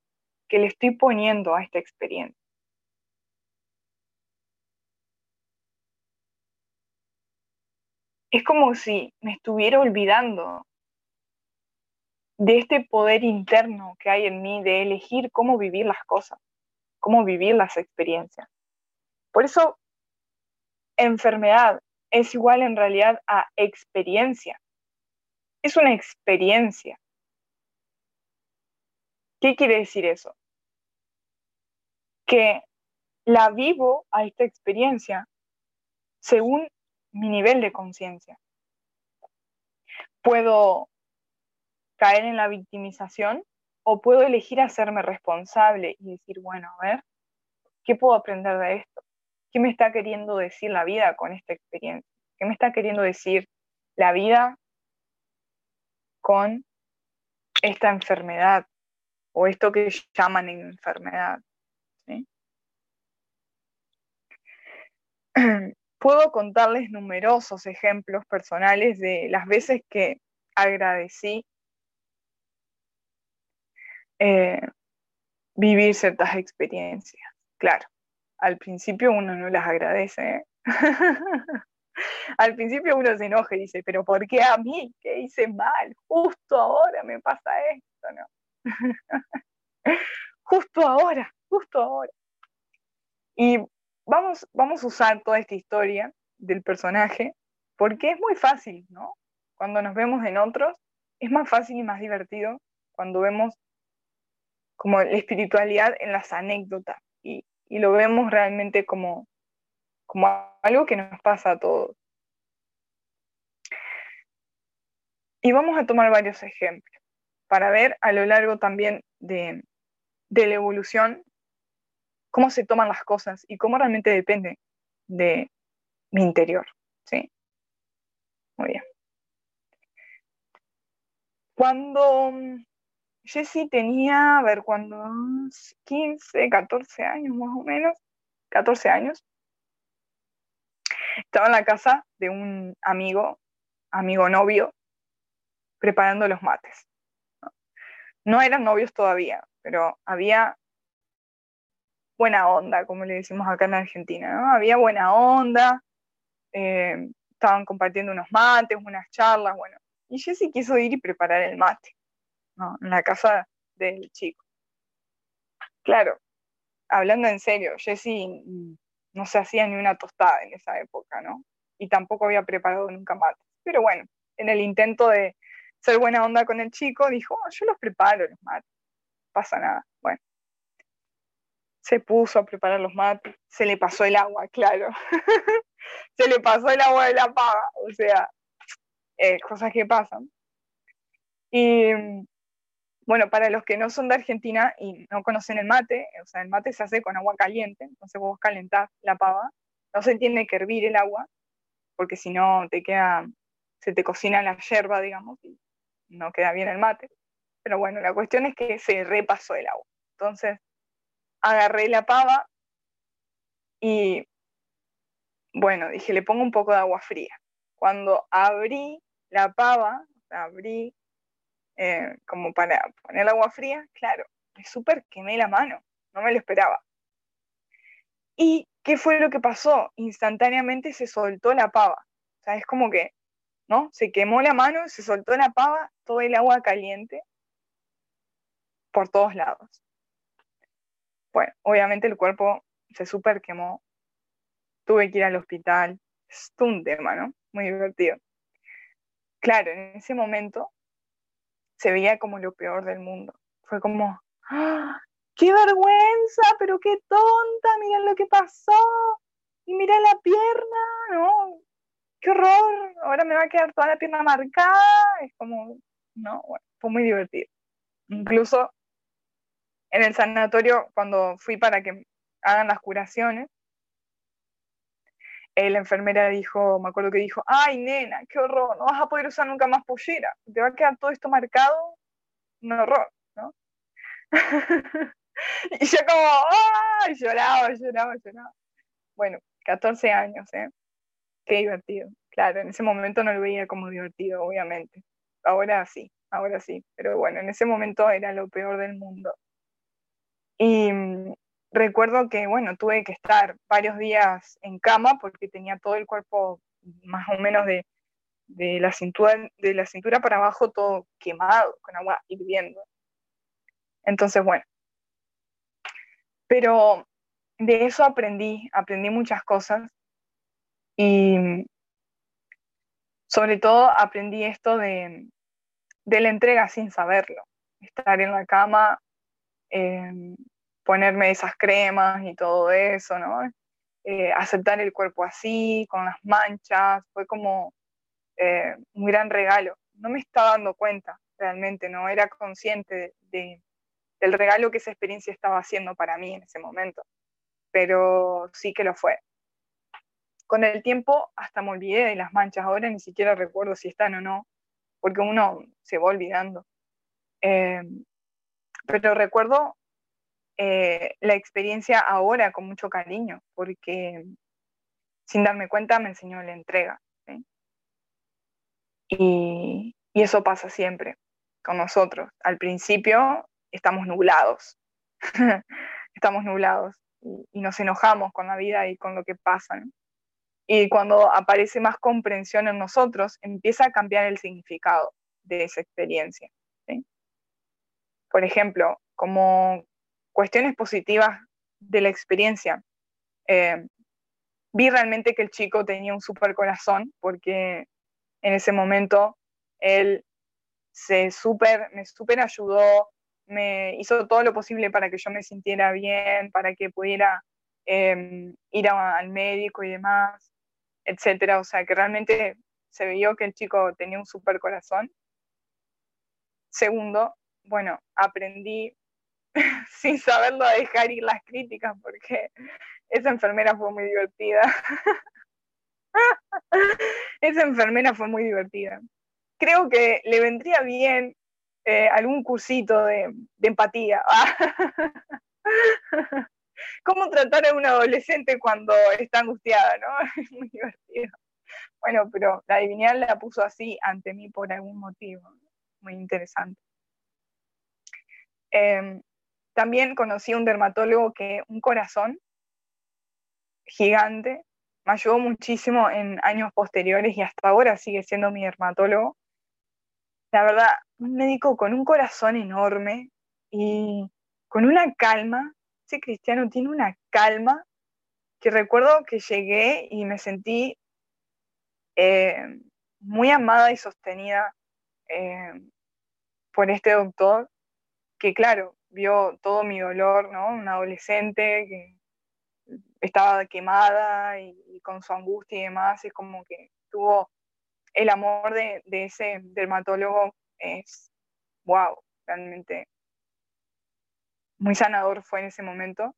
que le estoy poniendo a esta experiencia. Es como si me estuviera olvidando de este poder interno que hay en mí de elegir cómo vivir las cosas, cómo vivir las experiencias. Por eso, enfermedad es igual en realidad a experiencia. Es una experiencia. ¿Qué quiere decir eso? Que la vivo a esta experiencia según mi nivel de conciencia. Puedo caer en la victimización o puedo elegir hacerme responsable y decir, bueno, a ver, ¿qué puedo aprender de esto? ¿Qué me está queriendo decir la vida con esta experiencia? ¿Qué me está queriendo decir la vida con esta enfermedad o esto que llaman enfermedad? Puedo contarles numerosos ejemplos personales de las veces que agradecí eh, vivir ciertas experiencias. Claro, al principio uno no las agradece. ¿eh? al principio uno se enoja y dice, pero ¿por qué a mí? ¿Qué hice mal? Justo ahora me pasa esto, ¿no? justo ahora, justo ahora. Y vamos, vamos a usar toda esta historia del personaje porque es muy fácil, ¿no? Cuando nos vemos en otros, es más fácil y más divertido cuando vemos como la espiritualidad en las anécdotas y, lo vemos realmente como, como algo que nos pasa a todos. Y vamos a tomar varios ejemplos para ver a lo largo también de, de la evolución cómo se toman las cosas y cómo realmente depende de mi interior. ¿sí? Muy bien. Cuando Jessie tenía, a ver, cuando 15, 14 años más o menos, 14 años. Estaba en la casa de un amigo, amigo novio, preparando los mates. No eran novios todavía, pero había buena onda, como le decimos acá en Argentina, ¿no? Había buena onda, eh, estaban compartiendo unos mates, unas charlas, bueno. Y Jessie quiso ir y preparar el mate en la casa del chico. Claro, hablando en serio, Jessie no se hacía ni una tostada en esa época, ¿no? Y tampoco había preparado nunca mate. Pero bueno, en el intento de ser buena onda con el chico, dijo, oh, yo los preparo los mates, pasa nada. Bueno, se puso a preparar los mates, se le pasó el agua, claro. se le pasó el agua de la paga, o sea, eh, cosas que pasan. Y bueno, para los que no son de Argentina y no conocen el mate, o sea, el mate se hace con agua caliente, entonces vos calentás la pava, no se tiene que hervir el agua, porque si no te queda, se te cocina la yerba, digamos, no queda bien el mate. Pero bueno, la cuestión es que se repasó el agua. Entonces, agarré la pava y, bueno, dije, le pongo un poco de agua fría. Cuando abrí la pava, abrí eh, como para poner agua fría, claro, me súper quemé la mano, no me lo esperaba. ¿Y qué fue lo que pasó? Instantáneamente se soltó la pava. O sea, es como que, ¿no? Se quemó la mano, se soltó la pava, todo el agua caliente por todos lados. Bueno, obviamente el cuerpo se súper quemó. Tuve que ir al hospital. Es un tema, ¿no? Muy divertido. Claro, en ese momento se veía como lo peor del mundo. Fue como, ¡Ah! ¡qué vergüenza! Pero qué tonta, miren lo que pasó. Y mira la pierna, ¿no? ¡Qué horror! Ahora me va a quedar toda la pierna marcada. Es como, no, bueno, fue muy divertido. Incluso en el sanatorio, cuando fui para que hagan las curaciones, la enfermera dijo, me acuerdo que dijo, ay nena, qué horror, no vas a poder usar nunca más pollera, te va a quedar todo esto marcado, un horror, ¿no? y yo como, ay, lloraba, lloraba, lloraba. Bueno, 14 años, ¿eh? Qué divertido. Claro, en ese momento no lo veía como divertido, obviamente. Ahora sí, ahora sí. Pero bueno, en ese momento era lo peor del mundo. Y mm, recuerdo que, bueno, tuve que estar varios días en cama porque tenía todo el cuerpo más o menos de, de, la, cintura, de la cintura para abajo todo quemado, con agua hirviendo. Entonces, bueno. Pero de eso aprendí, aprendí muchas cosas y sobre todo aprendí esto de, de la entrega sin saberlo, estar en la cama, em, ponerme esas cremas y todo eso, ¿no? Eh, aceptar el cuerpo así, con las manchas, fue como eh, un gran regalo. No me estaba dando cuenta realmente, no era consciente de, del regalo que esa experiencia estaba haciendo para mí en ese momento, pero sí que lo fue. Con el tiempo hasta me olvidé de las manchas, ahora ni siquiera recuerdo si están o no, porque uno se va olvidando. Eh, pero recuerdo eh, la experiencia ahora con mucho cariño, porque sin darme cuenta me enseñó la entrega. Y, eso pasa siempre con nosotros. Al principio estamos nublados, estamos nublados y, nos enojamos con la vida y con lo que pasa. Y cuando aparece más comprensión en nosotros, empieza a cambiar el significado de esa experiencia. Por ejemplo, como cuestiones positivas de la experiencia, eh, vi realmente que el chico tenía un super corazón porque en ese momento él se super, me super ayudó, me hizo todo lo posible para que yo me sintiera bien, para que pudiera eh, ir al médico y demás etcétera. O sea, que realmente se vio que el chico tenía un super corazón. Segundo, bueno, aprendí sin saberlo a dejar ir las críticas porque esa enfermera fue muy divertida. esa enfermera fue muy divertida. Creo que le vendría bien eh, algún cursito de, de empatía. cómo tratar a un adolescente cuando está angustiada, ¿no? Es muy divertido. Bueno, pero la divinidad la puso así ante mí por algún motivo. Muy interesante. Em, también conocí a un dermatólogo que un corazón gigante me ayudó muchísimo en años posteriores y hasta ahora sigue siendo mi dermatólogo. La verdad, un médico con un corazón enorme y con una calma cristiano tiene una calma que recuerdo que llegué y me sentí eh, muy amada y sostenida eh, por este doctor, que claro, vio todo mi dolor, ¿no? Una adolescente que estaba quemada y, con su angustia y demás, es como que tuvo el amor de ese dermatólogo, es wow, realmente muy sanador fue en ese momento.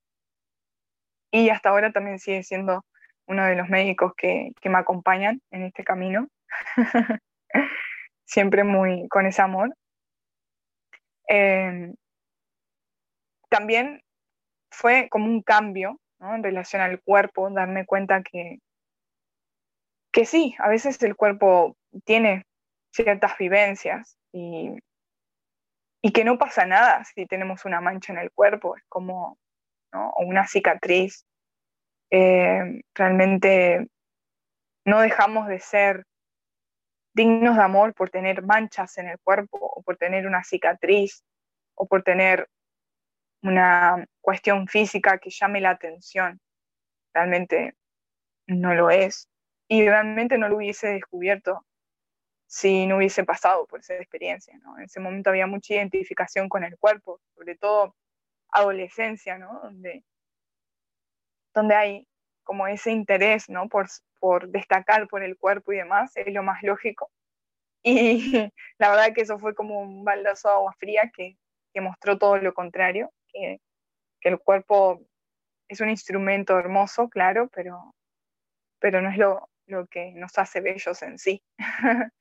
Y hasta ahora también sigue siendo uno de los médicos que, me acompañan en este camino. Siempre muy con ese amor. Em, también fue como un cambio en relación al cuerpo, darme cuenta que, que sí, a veces el cuerpo tiene ciertas vivencias y y que no pasa nada si tenemos una mancha en el cuerpo, es como o una cicatriz. Eh, realmente no dejamos de ser dignos de amor por tener manchas en el cuerpo o por tener una cicatriz o por tener una cuestión física que llame la atención. Realmente no lo es. Y realmente no lo hubiese descubierto si no hubiese pasado por esa experiencia. ¿no? En ese momento había mucha identificación con el cuerpo, sobre todo adolescencia, ¿no? donde, donde hay como ese interés ¿no? por, por destacar por el cuerpo y demás, es lo más lógico. Y la verdad que eso fue como un baldazo de agua fría que, que mostró todo lo contrario, que, que, el cuerpo es un instrumento hermoso, claro, pero, pero no es lo, lo que nos hace bellos en sí.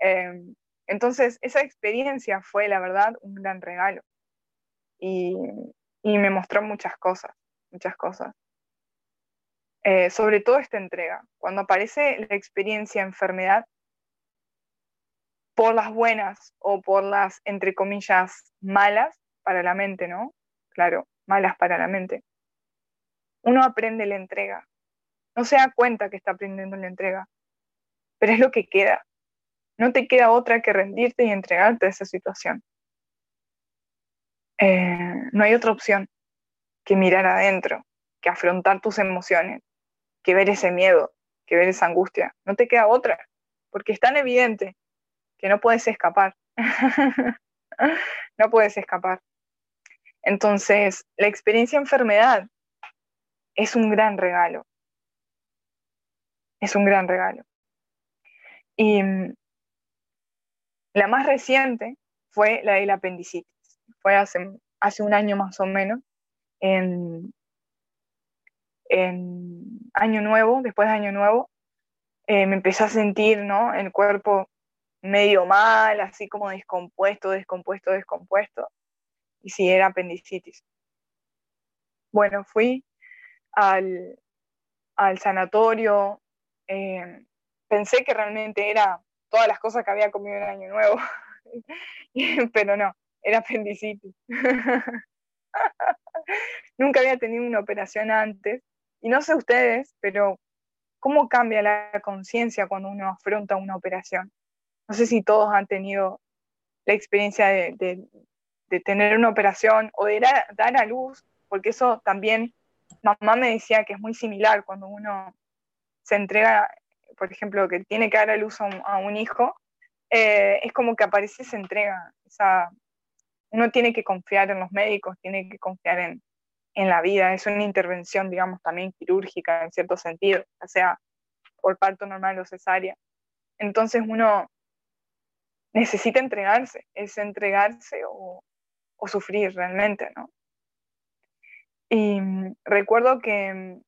Em, entonces, esa experiencia fue, la verdad, un gran regalo. Y, me mostró muchas cosas, muchas cosas. Eh, sobre todo esta entrega. Cuando aparece la experiencia enfermedad, por las buenas o por las, entre comillas, malas para la mente, ¿no? Claro, malas para la mente, uno aprende la entrega. No se da cuenta que está aprendiendo la entrega, pero es lo que queda. No te queda otra que rendirte y entregarte a esa situación. Eh, no hay otra opción que mirar adentro, que afrontar tus emociones, que ver ese miedo, que ver esa angustia. No te queda otra, porque es tan evidente que no puedes escapar. no puedes escapar. Entonces, la experiencia enfermedad es un gran regalo. Es un gran regalo. Y la más reciente fue la del apendicitis. Fue hace, un año más o menos, en, en Año Nuevo, después de Año Nuevo, eh, me empecé a sentir, ¿no? El cuerpo medio mal, así como descompuesto, descompuesto, descompuesto. Y sí, era apendicitis. Bueno, fui al, sanatorio, eh, pensé que realmente era todas las cosas que había comido en Año Nuevo, pero no, era apendicitis. Nunca había tenido una operación antes, y no sé ustedes, pero ¿cómo cambia la conciencia cuando uno afronta una operación? No sé si todos han tenido la experiencia de, tener una operación o de dar a luz, porque eso también mamá me decía que es muy similar cuando uno se entrega, por ejemplo, que tiene que dar a luz a un, hijo, eh, es como que aparece esa entrega. uno tiene que confiar en los médicos, tiene que confiar en, la vida. Es una intervención, digamos, también quirúrgica en cierto sentido, ya sea por parto normal o cesárea. Entonces uno necesita entregarse, es entregarse o, o sufrir realmente, ¿no? Y recuerdo que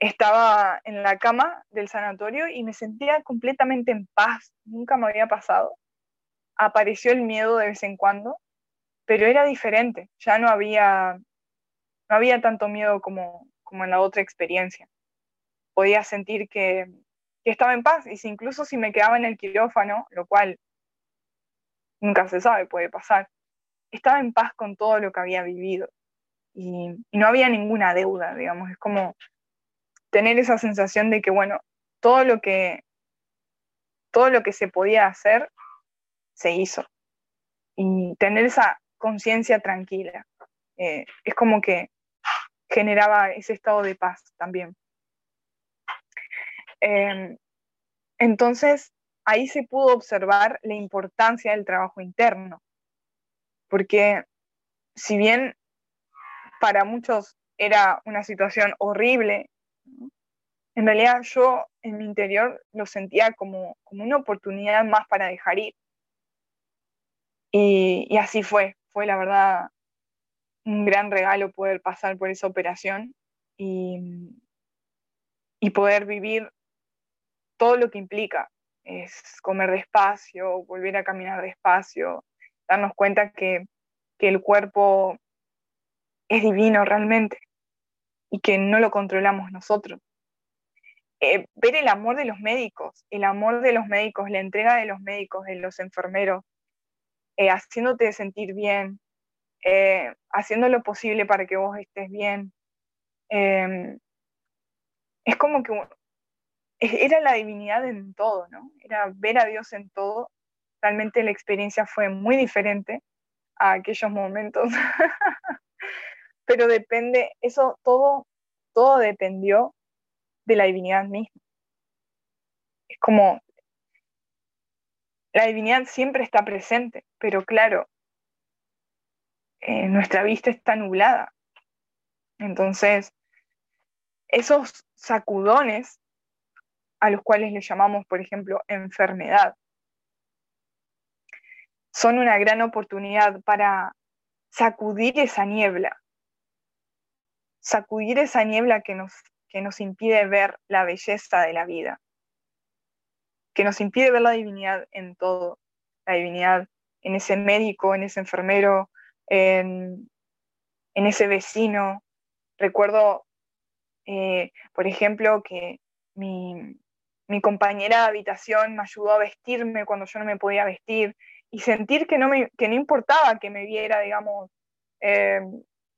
estaba en la cama del sanatorio y me sentía completamente en paz, nunca me había pasado. Apareció el miedo de vez en cuando, pero era diferente, ya no había, no había tanto miedo como, como en la otra experiencia. Podía sentir que, que estaba en paz y si incluso si me quedaba en el quirófano, lo cual nunca se sabe, puede pasar, estaba en paz con todo lo que había vivido y, no había ninguna deuda, digamos, es como tener esa sensación de que, bueno, todo lo que, todo lo que se podía hacer, se hizo. Y tener esa conciencia tranquila. Eh, es como que generaba ese estado de paz también. Em, entonces, ahí se pudo observar la importancia del trabajo interno, porque si bien para muchos era una situación horrible. En realidad yo en mi interior lo sentía como, como una oportunidad más para dejar ir. Y, así fue, fue la verdad un gran regalo poder pasar por esa operación y, y poder vivir todo lo que implica. Es comer despacio, volver a caminar despacio, darnos cuenta que, que el cuerpo es divino realmente y que no lo controlamos nosotros. Eh, ver el amor de los médicos, el amor de los médicos, la entrega de los médicos, de los enfermeros, eh, haciéndote sentir bien, eh, haciendo lo posible para que vos estés bien. Em, es como que era la divinidad en todo, ¿no? Era ver a Dios en todo. Realmente la experiencia fue muy diferente a aquellos momentos. pero depende, eso todo, todo dependió de la divinidad misma. Es como, la divinidad siempre está presente, pero claro, eh, nuestra vista está nublada. Entonces, esos sacudones a los cuales le llamamos, por ejemplo, enfermedad, son una gran oportunidad para sacudir esa niebla, sacudir esa niebla que nos, que nos impide ver la belleza de la vida, que nos impide ver la divinidad en todo, la divinidad en ese médico, en ese enfermero, en, ese vecino. Recuerdo, eh, por ejemplo, que mi, compañera de habitación me ayudó a vestirme cuando yo no me podía vestir y sentir que no, me, que no importaba que me viera, digamos, eh,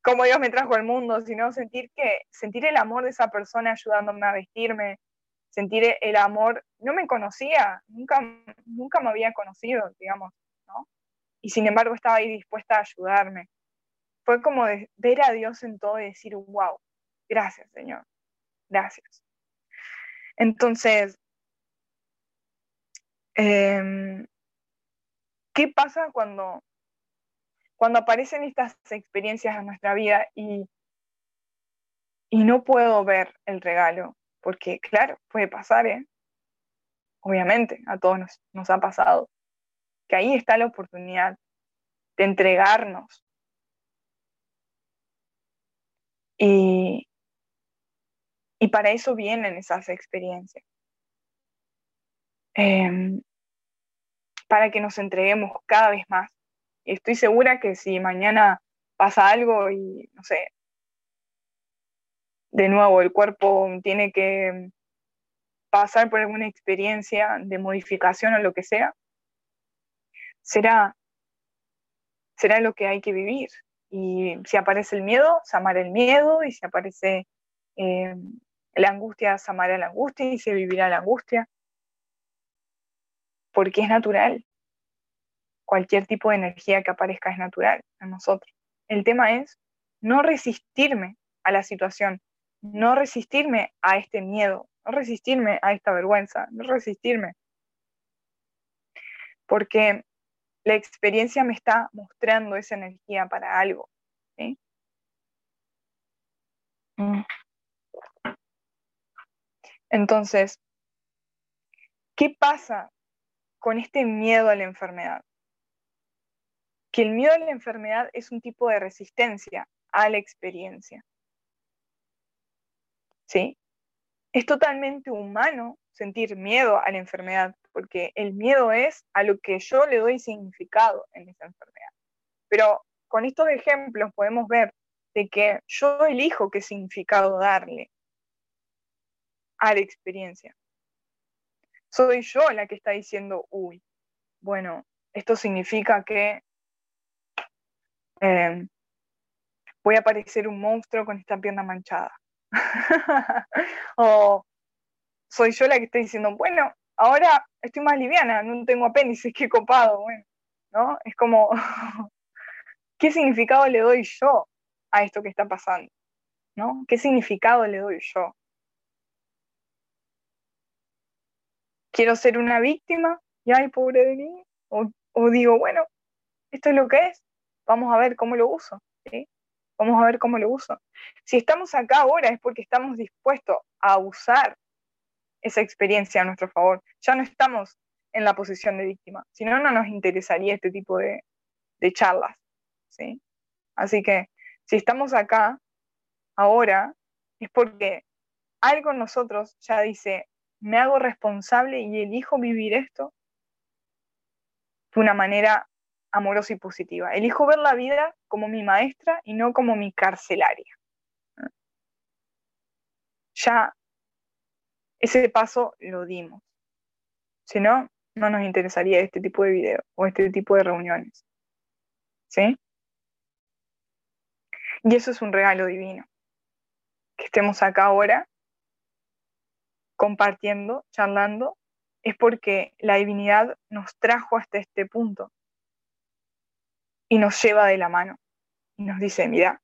cómo Dios me trajo al mundo, sino sentir que sentir el amor de esa persona ayudándome a vestirme, sentir el amor, no me conocía, nunca, nunca me había conocido, digamos, ¿no? Y sin embargo estaba ahí dispuesta a ayudarme. Fue como ver a Dios en todo y decir, wow, gracias Señor, gracias. Entonces, em, ¿qué pasa cuando, cuando aparecen estas experiencias en nuestra vida y, y no puedo ver el regalo? Porque, claro, puede pasar, ¿eh? Obviamente, a todos nos, nos ha pasado. Que ahí está la oportunidad de entregarnos. Y, y para eso vienen esas experiencias. Em, para que nos entreguemos cada vez más. Y estoy segura que si mañana pasa algo y, no sé, de nuevo, el cuerpo tiene que pasar por alguna experiencia de modificación o lo que sea, será, será lo que hay que vivir. Y si aparece el miedo, se amará el miedo, y si aparece eh, la angustia, se amará la angustia y se vivirá la angustia. Porque es natural. Cualquier tipo de energía que aparezca es natural en nosotros. El tema es no resistirme a la situación, no resistirme a este miedo, no resistirme a esta vergüenza, no resistirme. Porque la experiencia me está mostrando esa energía para algo. Entonces, ¿qué pasa con este miedo a la enfermedad? Que el miedo a la enfermedad es un tipo de resistencia a la experiencia. ¿sí? Es totalmente humano sentir miedo a la enfermedad, porque el miedo es a lo que yo le doy significado en esa enfermedad. Pero con estos ejemplos podemos ver de que yo elijo qué significado darle a la experiencia. Soy yo la que está diciendo, uy, bueno, esto significa que eh, voy a parecer un monstruo con esta pierna manchada. o soy yo la que estoy diciendo, bueno, ahora estoy más liviana, no tengo apéndice, qué copado, bueno, ¿no? Es como, ¿qué significado le doy yo a esto que está pasando? ¿No? ¿Qué significado le doy yo? ¿Quiero ser una víctima? Y ay, pobre de mí. O digo, bueno, esto es lo que es, vamos a ver cómo lo uso. ¿sí? Vamos a ver cómo lo uso. Si estamos acá ahora es porque estamos dispuestos a usar esa experiencia a nuestro favor. Ya no estamos en la posición de víctima. Si no, no nos interesaría este tipo de, charlas. ¿sí? Así que si estamos acá ahora es porque algo en nosotros ya dice, me hago responsable y elijo vivir esto de una manera amorosa y positiva. Elijo ver la vida como mi maestra y no como mi carcelaria. Ya ese paso lo dimos. Si no, no nos interesaría este tipo de video o este tipo de reuniones. ¿Sí? Y eso es un regalo divino. Que estemos acá ahora compartiendo, charlando, es porque la divinidad nos trajo hasta este punto y nos lleva de la mano y nos dice, mira,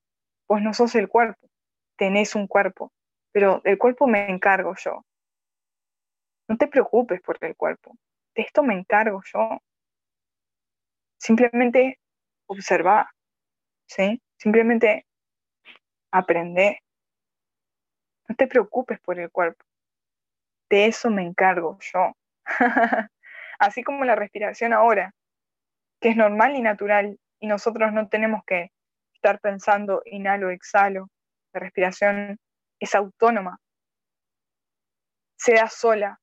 pues no sos el cuerpo, tenés un cuerpo, pero del cuerpo me encargo yo. No te preocupes por el cuerpo, de esto me encargo yo. Simplemente observa, ¿sí? Simplemente aprende. No te preocupes por el cuerpo, de eso me encargo yo. Así como la respiración ahora, que es normal y natural y nosotros no tenemos que estar pensando inhalo, exhalo. La respiración es autónoma, se da sola.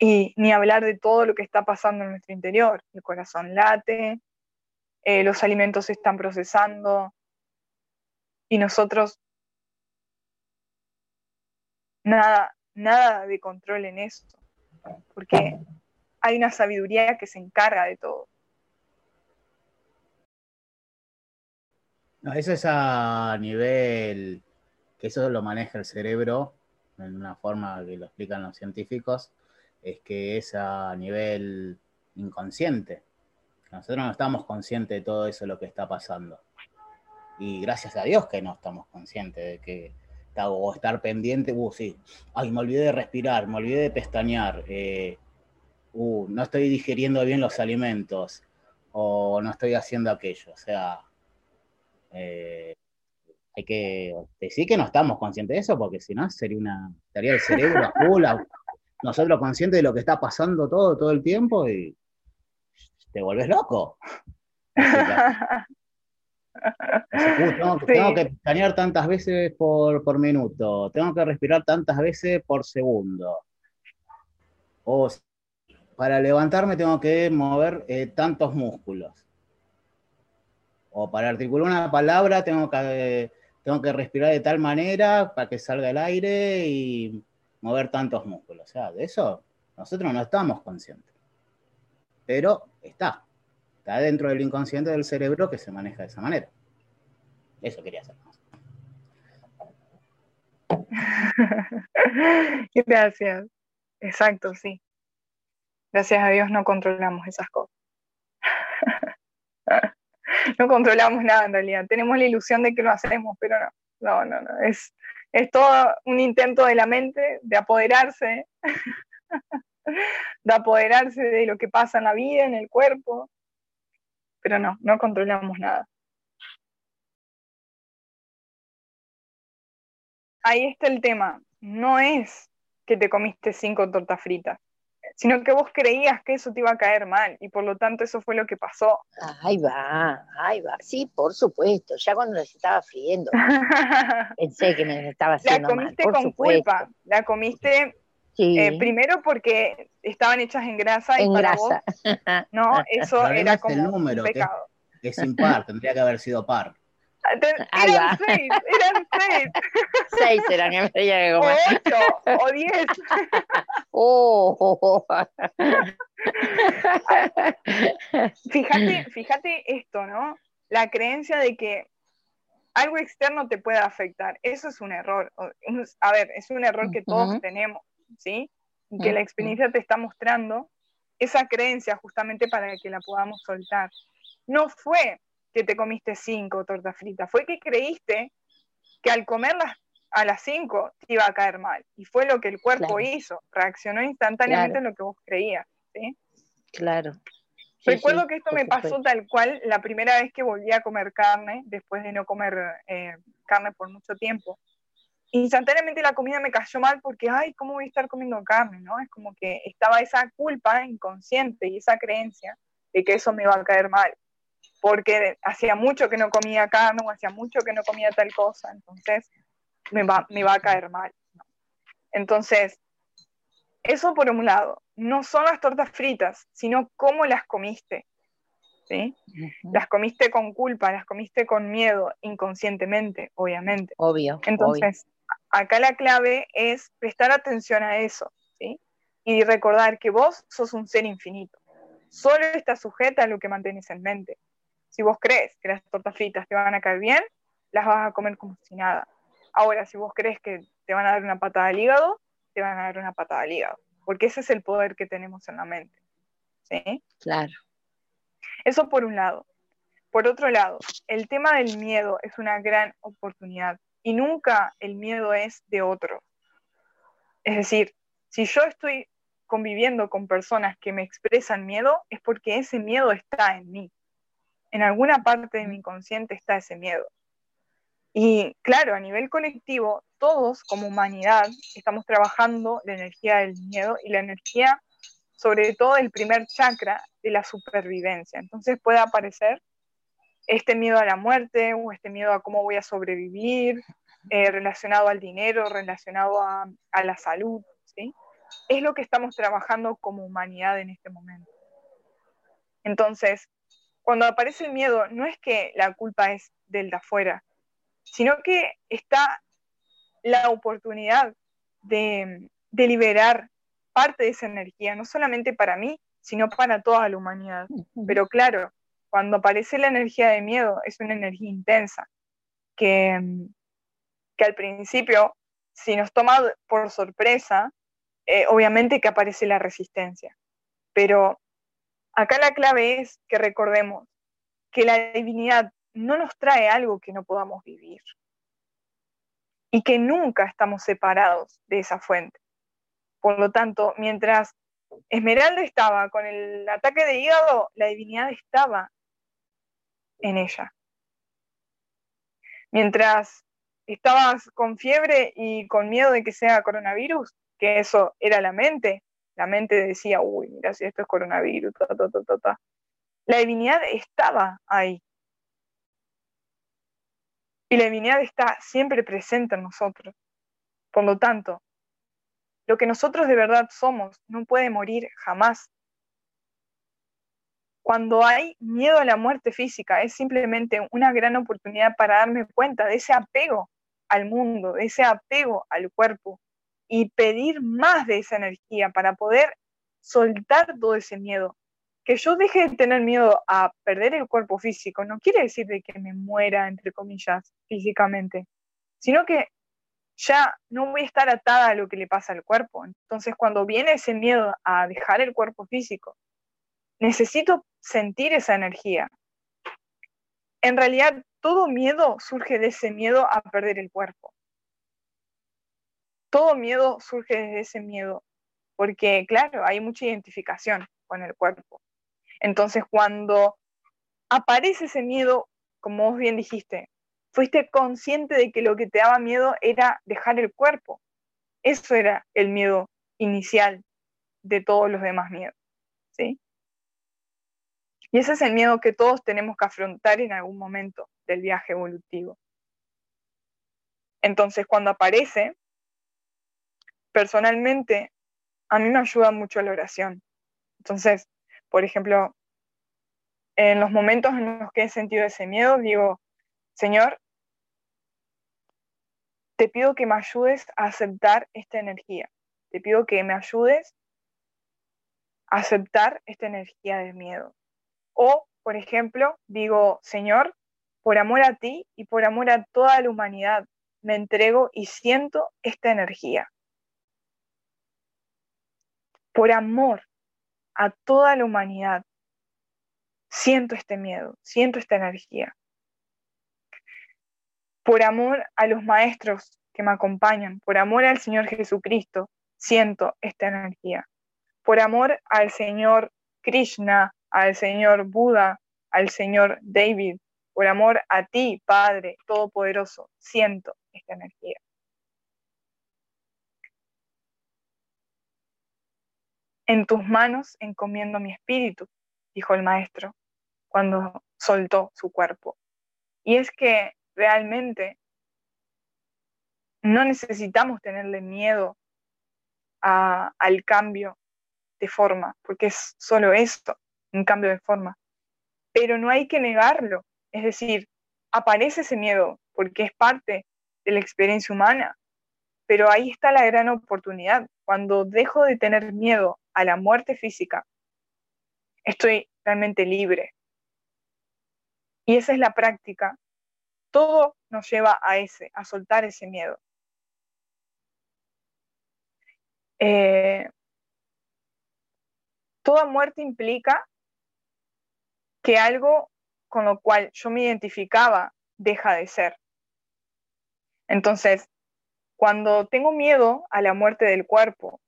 Y ni hablar de todo lo que está pasando en nuestro interior. El corazón late, eh, los alimentos se están procesando y nosotros nada, nada de control en esto. Porque hay una sabiduría que se encarga de todo. No, eso es a nivel, que eso lo maneja el cerebro en una forma que lo explican los científicos, es que es a nivel inconsciente. Nosotros no estamos conscientes de todo eso lo que está pasando. Y gracias a Dios que no estamos conscientes de que o estar pendiente, uh, sí, ay, me olvidé de respirar, me olvidé de pestañear, eh, uh, no estoy digiriendo bien los alimentos, o no estoy haciendo aquello. O sea, eh, hay que decir que no estamos conscientes de eso, porque si no sería una, estaría el cerebro a full, nosotros conscientes de lo que está pasando todo, todo el tiempo, y te vuelves loco. tengo, que pestañear tantas veces por, minuto, tengo que respirar tantas veces por segundo. O para levantarme tengo que mover eh, tantos músculos. O para articular una palabra tengo que, tengo que respirar de tal manera para que salga el aire y mover tantos músculos. O sea, de eso nosotros no estamos conscientes. Pero está. Está dentro del inconsciente del cerebro que se maneja de esa manera. Eso quería hacer. Gracias. Exacto, sí. Gracias a Dios no controlamos esas cosas. no controlamos nada en realidad. Tenemos la ilusión de que lo hacemos, pero no. No, no, no. Es, es todo un intento de la mente de apoderarse, de apoderarse de lo que pasa en la vida, en el cuerpo, pero no, no controlamos nada. Ahí está el tema, no es que te comiste cinco tortas fritas, sino que vos creías que eso te iba a caer mal y por lo tanto eso fue lo que pasó. Ahí va, ahí va. Sí, por supuesto, ya cuando las estaba friendo pensé que me estaba haciendo La comiste con culpa, la comiste eh, primero porque estaban hechas en grasa y en para grasa. Vos, no, eso era como número, un pecado. es, impar, tendría que haber sido par. Eran seis, eran seis. Seis eran en que O ocho, o diez. Oh. fíjate, fíjate esto, ¿no? La creencia de que algo externo te pueda afectar. Eso es un error. A ver, es un error que todos tenemos. ¿sí? que la experiencia te está mostrando esa creencia justamente para que la podamos soltar. No fue que te comiste cinco tortas fritas, fue que creíste que al comerlas a las cinco te iba a caer mal. Y fue lo que el cuerpo hizo, reaccionó instantáneamente en lo que vos creías. ¿sí? Claro. Recuerdo que esto me pasó tal cual la primera vez que volví a comer carne, después de no comer eh, carne por mucho tiempo instantáneamente la comida me cayó mal porque, ay, ¿cómo voy a estar comiendo carne? ¿no? Es como que estaba esa culpa inconsciente y esa creencia de que eso me iba a caer mal, porque hacía mucho que no comía carne o hacía mucho que no comía tal cosa, entonces me va, me va a caer mal. Entonces, eso por un lado, no son las tortas fritas, sino cómo las comiste. ¿sí? Las comiste con culpa, las comiste con miedo, inconscientemente, obviamente. Obvio. Entonces, acá la clave es prestar atención a eso, ¿sí? Y recordar que vos sos un ser infinito. Solo estás sujeta a lo que mantienes en mente. Si vos crees que las tortas fritas te van a caer bien, las vas a comer como si nada. Ahora, si vos crees que te van a dar una patada al hígado, te van a dar una patada al hígado. Porque ese es el poder que tenemos en la mente. ¿Sí? Claro. Eso por un lado. Por otro lado, el tema del miedo es una gran oportunidad y nunca el miedo es de otro. Es decir, si yo estoy conviviendo con personas que me expresan miedo, es porque ese miedo está en mí. En alguna parte de mi inconsciente está ese miedo. Y claro, a nivel colectivo, todos como humanidad estamos trabajando la energía del miedo y la energía, sobre todo el primer chakra de la supervivencia. Entonces puede aparecer este miedo a la muerte o este miedo a cómo voy a sobrevivir, eh, relacionado al dinero, relacionado a, a la salud, ¿sí? Es lo que estamos trabajando como humanidad en este momento. Entonces, cuando aparece el miedo, no es que la culpa es del de afuera, sino que está la oportunidad de, de, liberar parte de esa energía, no solamente para mí, sino para toda la humanidad. Pero claro, cuando aparece la energía de miedo, es una energía intensa, que, que al principio, si nos toma por sorpresa, eh, obviamente que aparece la resistencia. Pero acá la clave es que recordemos que la divinidad no nos trae algo que no podamos vivir y que nunca estamos separados de esa fuente. Por lo tanto, mientras Esmeralda estaba con el ataque de hígado, la divinidad estaba en ella. Mientras estabas con fiebre y con miedo de que sea coronavirus, que eso era la mente, la mente decía, uy, mira si esto es coronavirus, La divinidad estaba ahí. Y la divinidad está siempre presente en nosotros. Por lo tanto, lo que nosotros de verdad somos no puede morir jamás. Cuando hay miedo a la muerte física, es simplemente una gran oportunidad para darme cuenta de ese apego al mundo, de ese apego al cuerpo y pedir más de esa energía para poder soltar todo ese miedo, que yo deje de tener miedo a perder el cuerpo físico no quiere decir de que me muera, entre comillas, físicamente, sino que ya no voy a estar atada a lo que le pasa al cuerpo. Entonces, cuando viene ese miedo a dejar el cuerpo físico, necesito sentir esa energía. En realidad, todo miedo surge de ese miedo a perder el cuerpo. Todo miedo surge de ese miedo, porque claro, hay mucha identificación con el cuerpo. Entonces, cuando aparece ese miedo, como vos bien dijiste, fuiste consciente de que lo que te daba miedo era dejar el cuerpo. Eso era el miedo inicial de todos los demás miedos. ¿sí? Y ese es el miedo que todos tenemos que afrontar en algún momento del viaje evolutivo. Entonces, cuando aparece, personalmente, a mí me ayuda mucho la oración. Entonces, por ejemplo, en los momentos en los que he sentido ese miedo, digo, Señor, te pido que me ayudes a aceptar esta energía. Te pido que me ayudes a aceptar esta energía de miedo. O, por ejemplo, digo, Señor, por amor a ti y por amor a toda la humanidad, me entrego y siento esta energía. Por amor a toda la humanidad. Siento este miedo, siento esta energía. Por amor a los maestros que me acompañan, por amor al Señor Jesucristo, siento esta energía. Por amor al Señor Krishna, al Señor Buda, al Señor David, por amor a ti, Padre Todopoderoso, siento esta energía. En tus manos encomiendo mi espíritu, dijo el maestro cuando soltó su cuerpo. Y es que realmente no necesitamos tenerle miedo al cambio de forma, porque es solo esto, un cambio de forma. Pero no hay que negarlo, es decir, aparece ese miedo porque es parte de la experiencia humana, pero ahí está la gran oportunidad. Cuando dejo de tener miedo a la muerte física, estoy realmente libre. Y esa es la práctica. Todo nos lleva a ese, a soltar ese miedo. Eh, toda muerte implica que algo con lo cual yo me identificaba deja de ser. Entonces, cuando tengo miedo a la muerte del cuerpo,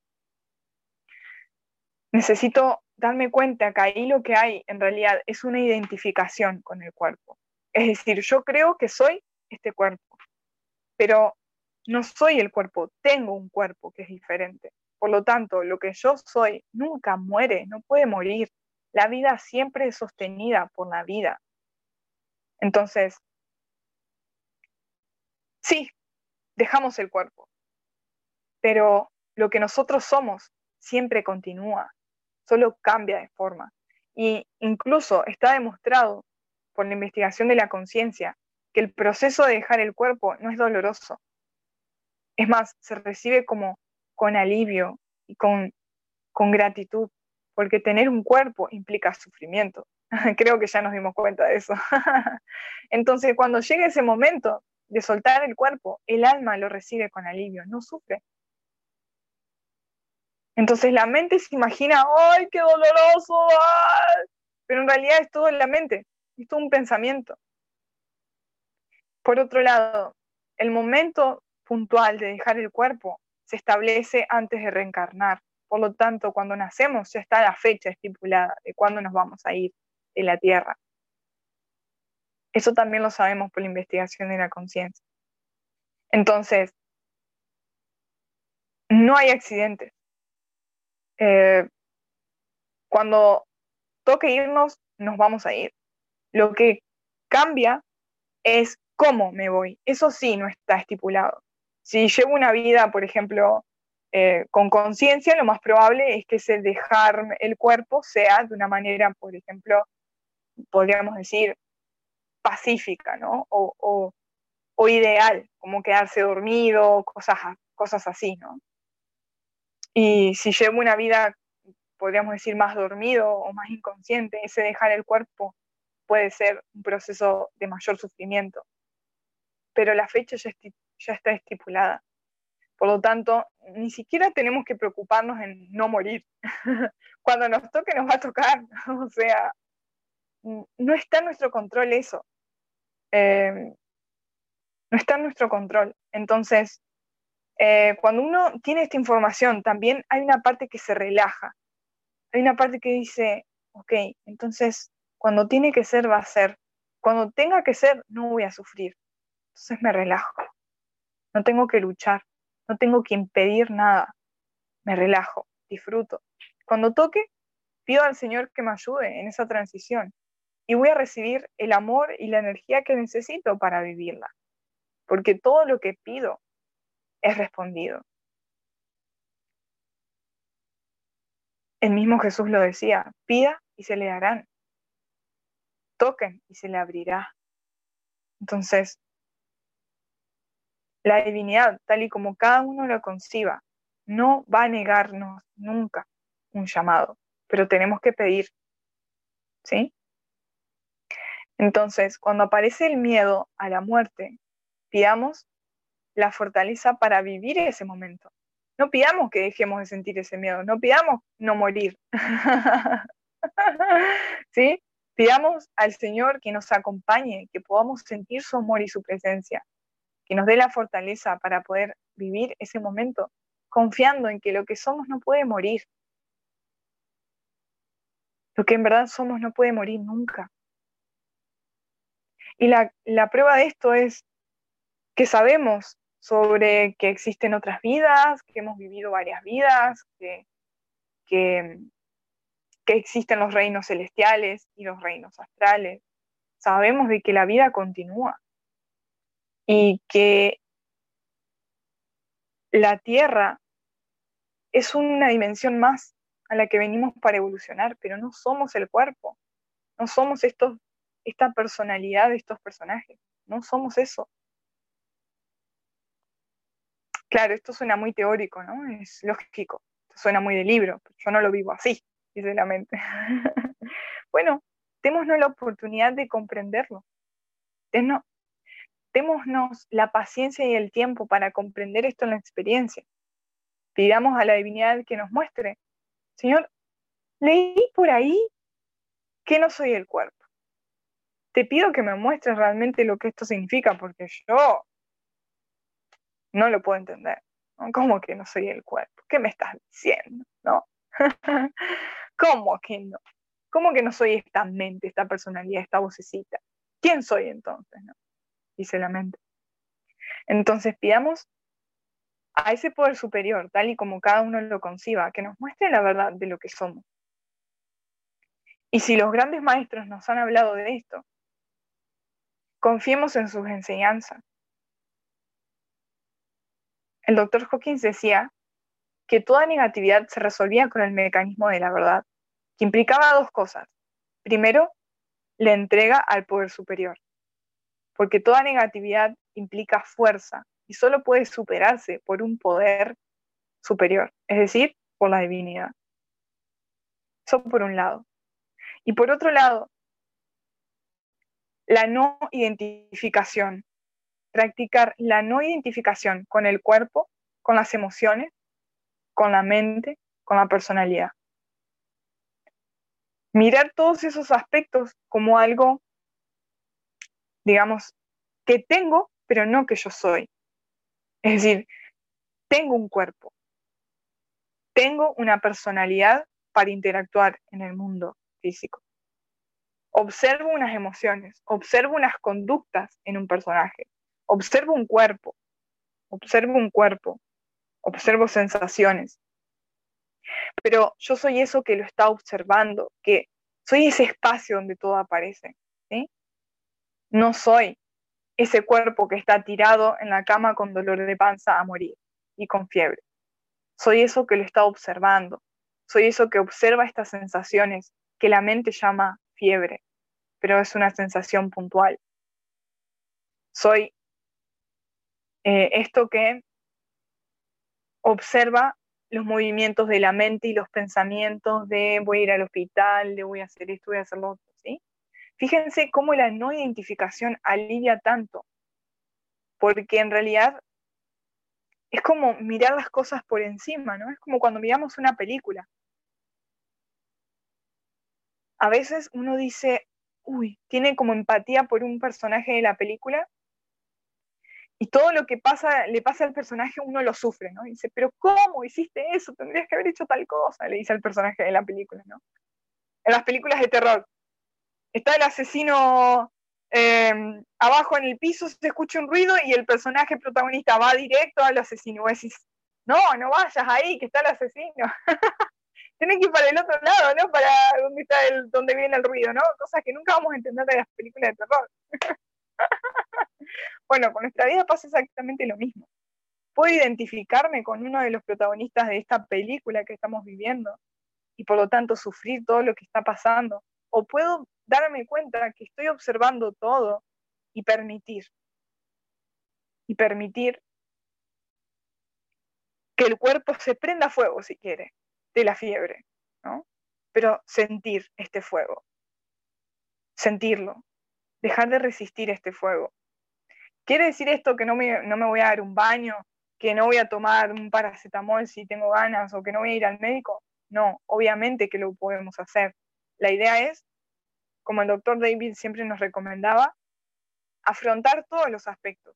necesito darme cuenta que ahí lo que hay en realidad es una identificación con el cuerpo. Es decir, yo creo que soy este cuerpo, pero no soy el cuerpo, tengo un cuerpo que es diferente. Por lo tanto, lo que yo soy nunca muere, no puede morir. La vida siempre es sostenida por la vida. Entonces, sí, dejamos el cuerpo, pero lo que nosotros somos siempre continúa solo cambia de forma. Y incluso está demostrado por la investigación de la conciencia que el proceso de dejar el cuerpo no es doloroso. Es más, se recibe como con alivio y con, con gratitud, porque tener un cuerpo implica sufrimiento. Creo que ya nos dimos cuenta de eso. Entonces, cuando llegue ese momento, de soltar el cuerpo, el alma lo recibe con alivio, no sufre. Entonces la mente se imagina, ¡ay, qué doloroso! Pero en realidad es todo en la mente, es todo un pensamiento. Por otro lado, el momento puntual de dejar el cuerpo se establece antes de reencarnar. Por lo tanto, cuando nacemos ya está la fecha estipulada de cuándo nos vamos a ir de la Tierra. Eso también lo sabemos por la investigación de la conciencia. Entonces, no hay accidentes. Eh, cuando toque irnos, nos vamos a ir. Lo que cambia es cómo me voy. Eso sí no está estipulado. Si llevo una vida, por ejemplo, eh, con conciencia, lo más probable es que ese dejar el cuerpo sea de una manera, por ejemplo, podríamos decir, pacífica, ¿no? O, ideal, como quedarse dormido, cosas, cosas así, ¿no? Y si llevo una vida, podríamos decir, más dormido o más inconsciente, ese dejar el cuerpo puede ser un proceso de mayor sufrimiento. Pero la fecha ya, ya está estipulada. Por lo tanto, ni siquiera tenemos que preocuparnos en no morir. Cuando nos toque, nos va a tocar. o sea, no está en nuestro control eso. Eh, no está en nuestro control. Entonces, eh, cuando uno tiene esta información, también hay una parte que se relaja. Hay una parte que dice, ok, entonces cuando tiene que ser, va a ser. Cuando tenga que ser, no voy a sufrir. Entonces me relajo. No tengo que luchar. No tengo que impedir nada. Me relajo, disfruto. Cuando toque, pido al Señor que me ayude en esa transición y voy a recibir el amor y la energía que necesito para vivirla, porque todo lo que pido es respondido. El mismo Jesús lo decía, pida y se le darán, toquen y se le abrirá. Entonces, la divinidad, tal y como cada uno lo conciba, no va a negarnos nunca un llamado, pero tenemos que pedir, ¿sí? Entonces, cuando aparece el miedo a la muerte, pidamos la fortaleza para vivir ese momento. No pidamos que dejemos de sentir ese miedo, no pidamos no morir. ¿Sí? Pidamos al Señor que nos acompañe, que podamos sentir su amor y su presencia, que nos dé la fortaleza para poder vivir ese momento, confiando en que lo que somos no puede morir. Lo que en verdad somos no puede morir nunca. Y la, prueba de esto es que sabemos sobre que existen otras vidas, que hemos vivido varias vidas, que, que, existen los reinos celestiales y los reinos astrales. Sabemos de que la vida continúa y que la Tierra es una dimensión más a la que venimos para evolucionar, pero no somos el cuerpo, no somos estos esta personalidad de estos personajes. No somos eso. Claro, esto suena muy teórico, ¿no? Es lógico. suena muy de libro, yo no lo vivo así, dice la mente. bueno, démonos la oportunidad de comprenderlo. démonos la paciencia y el tiempo para comprender esto en la experiencia. Pidamos a la divinidad que nos muestre. Señor, leí por ahí que no soy el cuerpo te pido que me muestres realmente lo que esto significa, porque yo no lo puedo entender. ¿Cómo que no soy el cuerpo? ¿Qué me estás diciendo? ¿No? ¿Cómo que no? ¿Cómo que no soy esta mente, esta personalidad, esta vocecita? ¿Quién soy entonces? Dice la mente. Entonces pidamos a ese poder superior, tal y como cada uno lo conciba, que nos muestre la verdad de lo que somos. Y si los grandes maestros nos han hablado de esto, Confiemos en sus enseñanzas. El doctor Hawkins decía que toda negatividad se resolvía con el mecanismo de la verdad, que implicaba dos cosas. Primero, la entrega al poder superior, porque toda negatividad implica fuerza y solo puede superarse por un poder superior, es decir, por la divinidad. Eso por un lado. Y por otro lado, la no identificación. Practicar la no identificación con el cuerpo, con las emociones, con la mente, con la personalidad. Mirar todos esos aspectos como algo, digamos, que tengo, pero no que yo soy. Es decir, tengo un cuerpo, tengo una personalidad para interactuar en el mundo físico. Observo unas emociones, observo unas conductas en un personaje, observo un cuerpo, observo un cuerpo, observo sensaciones. Pero yo soy eso que lo está observando, que soy ese espacio donde todo aparece. No soy ese cuerpo que está tirado en la cama con dolor de panza a morir y con fiebre. Soy eso que lo está observando. Soy eso que observa estas sensaciones que la mente llama fiebre, pero es una sensación puntual. Soy eh, esto que observa los movimientos de la mente y los pensamientos de voy a ir al hospital, de voy a hacer esto, voy a hacer lo otro, ¿sí? Fíjense cómo la no identificación alivia tanto, porque en realidad es como mirar las cosas por encima, ¿no? Es como cuando miramos una película. A veces uno dice, uy, tiene como empatía por un personaje de la película y todo lo que pasa, le pasa al personaje, uno lo sufre, ¿no? Dice, pero ¿cómo hiciste eso? Tendrías que haber hecho tal cosa, le dice al personaje de la película, ¿no? En las películas de terror. Está el asesino eh, abajo en el piso, se escucha un ruido y el personaje protagonista va directo al asesino. Y decís, no, no vayas ahí, que está el asesino. Tienes que ir para el otro lado, ¿no? Para donde está el, donde viene el ruido, ¿no? Cosas que nunca vamos a entender de las películas de terror. Bueno, con nuestra vida pasa exactamente lo mismo. Puedo identificarme con uno de los protagonistas de esta película que estamos viviendo y por lo tanto sufrir todo lo que está pasando. O puedo darme cuenta que estoy observando todo y permitir. Y permitir que el cuerpo se prenda fuego si quiere, de la fiebre, ¿no? Pero sentir este fuego, sentirlo, dejar de resistir este fuego, ¿Quiere decir esto que no me, no me voy a dar un baño, que no voy a tomar un paracetamol si tengo ganas o que no voy a ir al médico? No, obviamente que lo podemos hacer. La idea es, como el doctor David siempre nos recomendaba, afrontar todos los aspectos.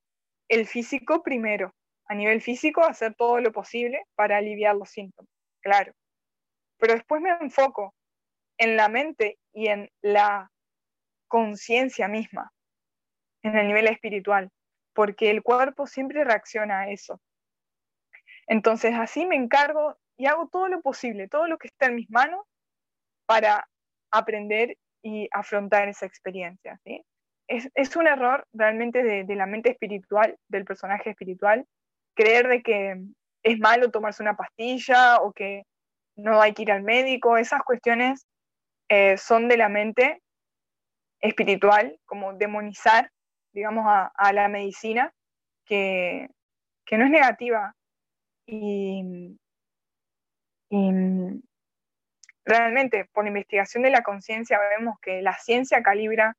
El físico primero, a nivel físico, hacer todo lo posible para aliviar los síntomas, claro. Pero después me enfoco en la mente y en la conciencia misma en el nivel espiritual, porque el cuerpo siempre reacciona a eso. Entonces así me encargo y hago todo lo posible, todo lo que está en mis manos para aprender y afrontar esa experiencia. Es, un error realmente de, de, la mente espiritual, del personaje espiritual, creer de que es malo tomarse una pastilla o que no hay que ir al médico. Esas cuestiones eh, son de la mente espiritual, como demonizar digamos, a, la medicina, que, no es negativa. Y, realmente, por investigación de la conciencia, vemos que la ciencia calibra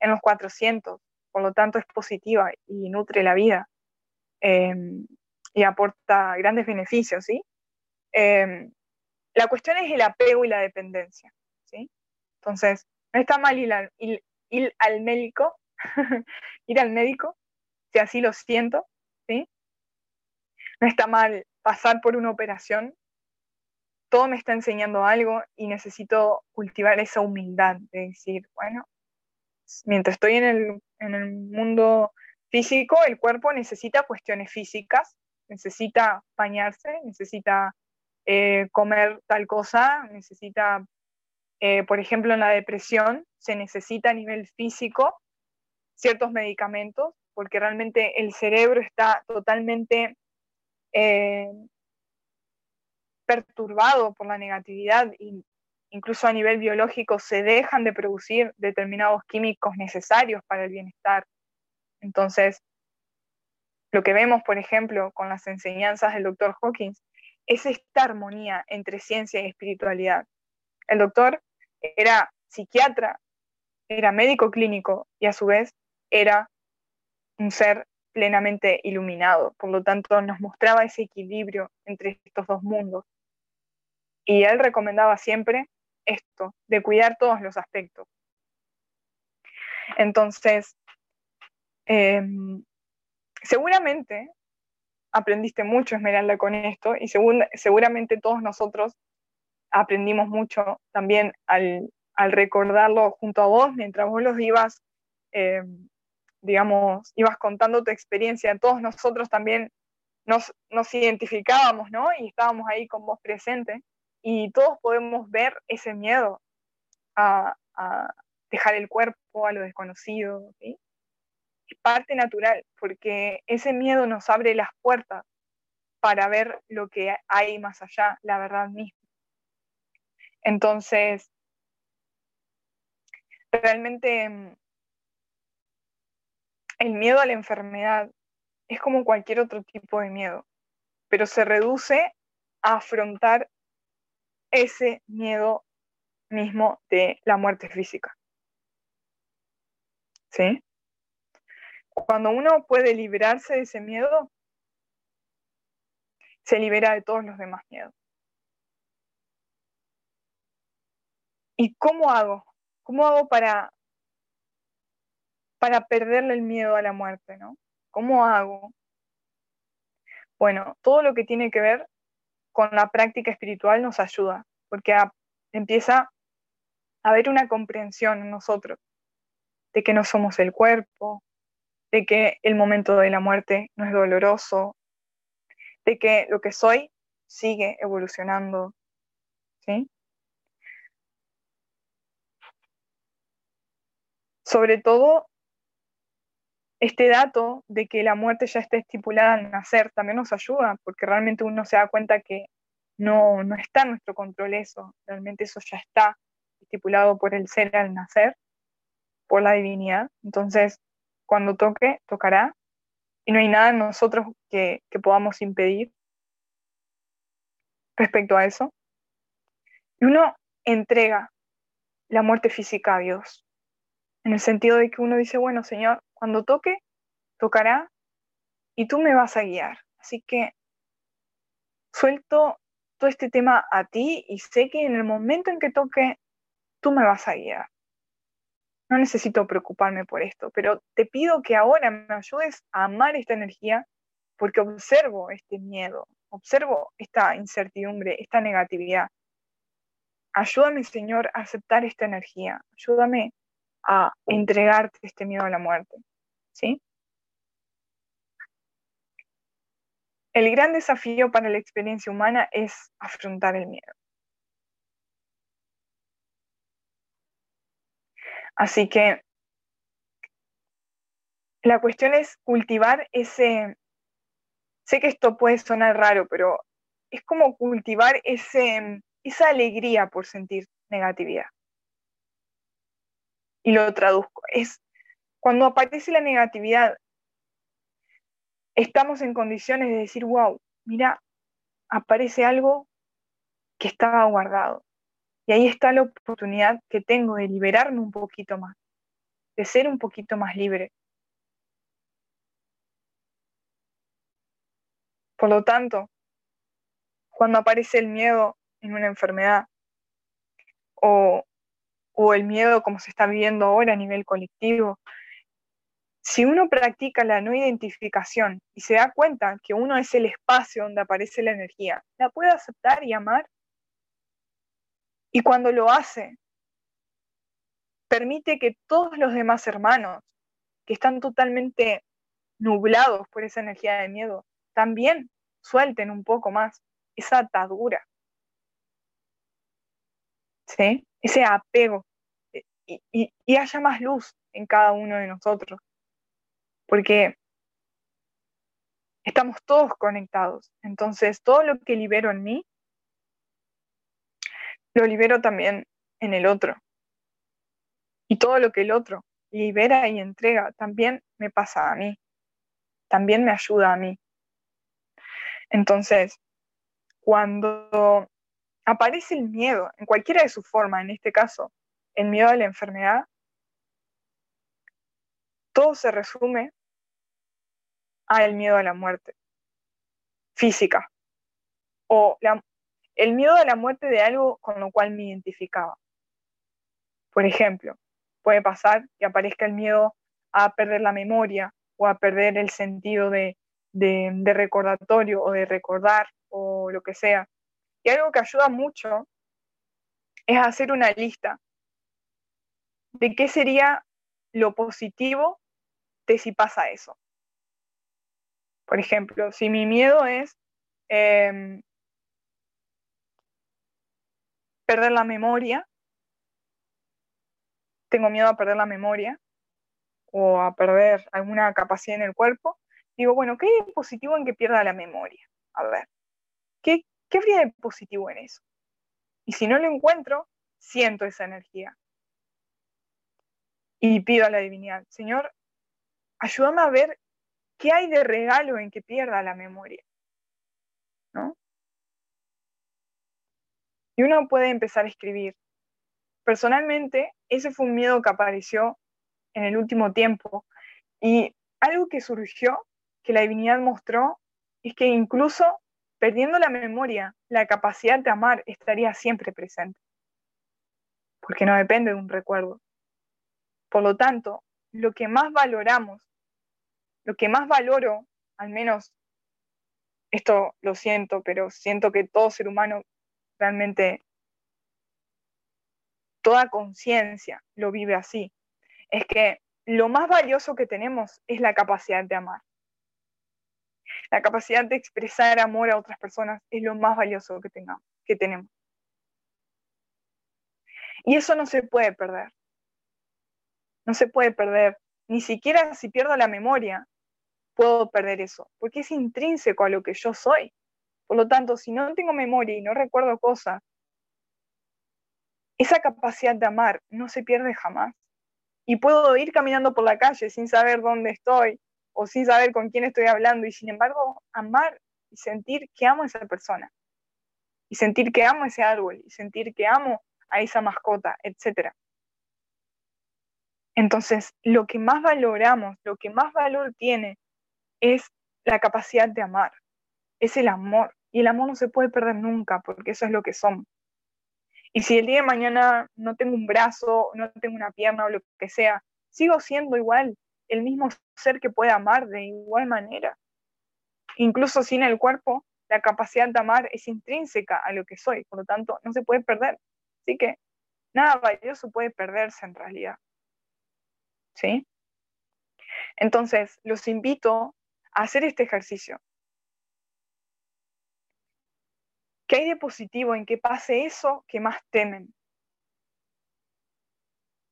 en los 400, por lo tanto es positiva y nutre la vida em, y aporta grandes beneficios, ¿sí? Em, la cuestión es el apego y la dependencia, ¿sí? Entonces, no está mal ir al médico ir al médico, si así lo siento, ¿sí? No está mal pasar por una operación, todo me está enseñando algo y necesito cultivar esa humildad de decir, bueno, mientras estoy en el, en el mundo físico, el cuerpo necesita cuestiones físicas, necesita bañarse, necesita eh, comer tal cosa, necesita, eh, por ejemplo, en la depresión, se necesita a nivel físico ciertos medicamentos, porque realmente el cerebro está totalmente eh, perturbado por la negatividad e incluso a nivel biológico se dejan de producir determinados químicos necesarios para el bienestar. Entonces, lo que vemos, por ejemplo, con las enseñanzas del doctor Hawkins, es esta armonía entre ciencia y espiritualidad. El doctor era psiquiatra, era médico clínico y a su vez era un ser plenamente iluminado, por lo tanto nos mostraba ese equilibrio entre estos dos mundos. Y él recomendaba siempre esto, de cuidar todos los aspectos. Entonces, em, seguramente aprendiste mucho, Esmeralda, con esto, y seguramente todos nosotros aprendimos mucho también al, recordarlo junto a vos, mientras vos los ibas, em, digamos, ibas contando tu experiencia. Todos nosotros también nos, nos identificábamos, ¿no? Y estábamos ahí con vos presente y todos podemos ver ese miedo a, dejar el cuerpo, a lo desconocido, Es parte natural, porque ese miedo nos abre las puertas para ver lo que hay más allá, la verdad misma. Entonces, realmente mm, el miedo a la enfermedad es como cualquier otro tipo de miedo, pero se reduce a afrontar ese miedo mismo de la muerte física. ¿Sí? Cuando uno puede liberarse de ese miedo, se libera de todos los demás miedos. ¿Y cómo hago? ¿Cómo hago para, para perderle el miedo a la muerte? ¿no? ¿Cómo hago? Bueno, todo lo que tiene que ver con la práctica espiritual nos ayuda, porque empieza a haber una comprensión en nosotros de que no somos el cuerpo, de que el momento de la muerte no es doloroso, de que lo que soy sigue evolucionando, ¿sí? Sobre todo, este dato de que la muerte ya está estipulada al nacer también nos ayuda, porque realmente uno se da cuenta que no, no está en nuestro control eso, realmente eso ya está estipulado por el ser al nacer, por la divinidad. Entonces, cuando toque, tocará, y no hay nada en nosotros que, que podamos impedir respecto a eso. Y uno entrega la muerte física a Dios, en el sentido de que uno dice, bueno, Señor, cuando toque, tocará y tú me vas a guiar. Así que suelto todo este tema a ti y sé que en el momento en que toque, tú me vas a guiar. No necesito preocuparme por esto, pero te pido que ahora me ayudes a amar esta energía porque observo este miedo, observo esta incertidumbre, esta negatividad. Ayúdame, Señor, a aceptar esta energía. Ayúdame a entregarte este miedo a la muerte. ¿Sí? El gran desafío para la experiencia humana es afrontar el miedo. Así que la cuestión es cultivar ese, sé que esto puede sonar raro, pero es como cultivar ese, esa alegría por sentir negatividad. Y lo traduzco, es cuando aparece la negatividad, estamos en condiciones de decir, wow, mira, aparece algo que estaba guardado. Y ahí está la oportunidad que tengo de liberarme un poquito más, de ser un poquito más libre. Por lo tanto, cuando aparece el miedo en una enfermedad o, o el miedo como se está viviendo ahora a nivel colectivo, si uno practica la no identificación y se da cuenta que uno es el espacio donde aparece la energía, la puede aceptar y amar. Y cuando lo hace, permite que todos los demás hermanos que están totalmente nublados por esa energía de miedo, también suelten un poco más esa atadura, ese apego, y, haya más luz en cada uno de nosotros porque estamos todos conectados. Entonces, todo lo que libero en mí, lo libero también en el otro. Y todo lo que el otro libera y entrega también me pasa a mí, también me ayuda a mí. Entonces, cuando aparece el miedo, en cualquiera de sus formas, en este caso, el miedo a la enfermedad, todo se resume al miedo a la muerte física o el miedo a la muerte de algo con lo cual me identificaba. Por ejemplo, puede pasar que aparezca el miedo a perder la memoria o a perder el sentido de, de recordatorio o de recordar o lo que sea. Y algo que ayuda mucho es hacer una lista de qué sería lo positivo de si pasa eso. Por ejemplo, si mi miedo es em, perder la memoria, tengo miedo a perder la memoria o a perder alguna capacidad en el cuerpo, digo, bueno, ¿qué hay de positivo en que pierda la memoria? A ver, ¿qué, qué habría de positivo en eso? Y si no lo encuentro, siento esa energía. Y pido a la divinidad, Señor, ayúdame a ver qué hay de regalo en que pierda la memoria. ¿No? Y uno puede empezar a escribir. Personalmente, ese fue un miedo que apareció en el último tiempo. Y algo que surgió, que la divinidad mostró, es que incluso perdiendo la memoria, la capacidad de amar estaría siempre presente. Porque no depende de un recuerdo. Por lo tanto, lo que más valoramos, lo que más valoro, al menos esto lo siento, pero siento que todo ser humano realmente, toda conciencia lo vive así, es que lo más valioso que tenemos es la capacidad de amar. La capacidad de expresar amor a otras personas es lo más valioso que, que tenemos. Y eso no se puede perder. No se puede perder. Ni siquiera si pierdo la memoria, puedo perder eso, porque es intrínseco a lo que yo soy. Por lo tanto, si no tengo memoria y no recuerdo cosas, esa capacidad de amar no se pierde jamás. Y puedo ir caminando por la calle sin saber dónde estoy o sin saber con quién estoy hablando y sin embargo amar y sentir que amo a esa persona. Y sentir que amo a ese árbol y sentir que amo a esa mascota, etc. Entonces, lo que más valoramos, lo que más valor tiene es la capacidad de amar, es el amor. Y el amor no se puede perder nunca, porque eso es lo que somos. Y si el día de mañana no tengo un brazo, no tengo una pierna o lo que sea, sigo siendo igual, el mismo ser que puede amar de igual manera. Incluso sin el cuerpo, la capacidad de amar es intrínseca a lo que soy, por lo tanto, no se puede perder. Así que nada valioso puede perderse en realidad. ¿Sí? Entonces, los invito a hacer este ejercicio. ¿Qué hay de positivo en que pase eso que más temen?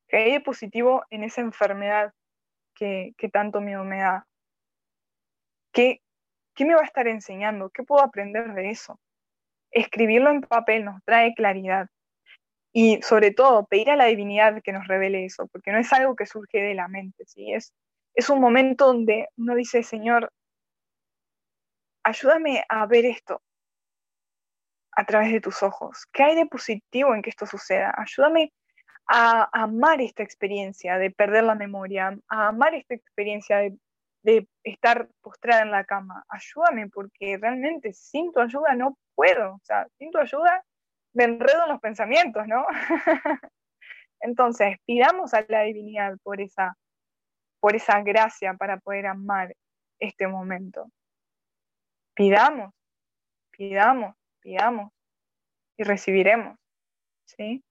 ¿Qué hay de positivo en esa enfermedad que, tanto miedo me da? ¿Qué, ¿Qué me va a estar enseñando? ¿Qué puedo aprender de eso? Escribirlo en papel nos trae claridad. Y sobre todo, pedir a la divinidad que nos revele eso, porque no es algo que surge de la mente, ¿sí? es, es un momento donde uno dice, Señor, ayúdame a ver esto, a través de tus ojos? ¿Qué hay de positivo en que esto suceda? Ayúdame a, amar esta experiencia de perder la memoria, a amar esta experiencia de, estar postrada en la cama. Ayúdame porque realmente sin tu ayuda no puedo. O sea, sin tu ayuda me enredo en los pensamientos, ¿no? Entonces, pidamos a la divinidad por esa, por esa gracia para poder amar este momento. Pidamos, pidamos pidamos y recibiremos. ¿Sí?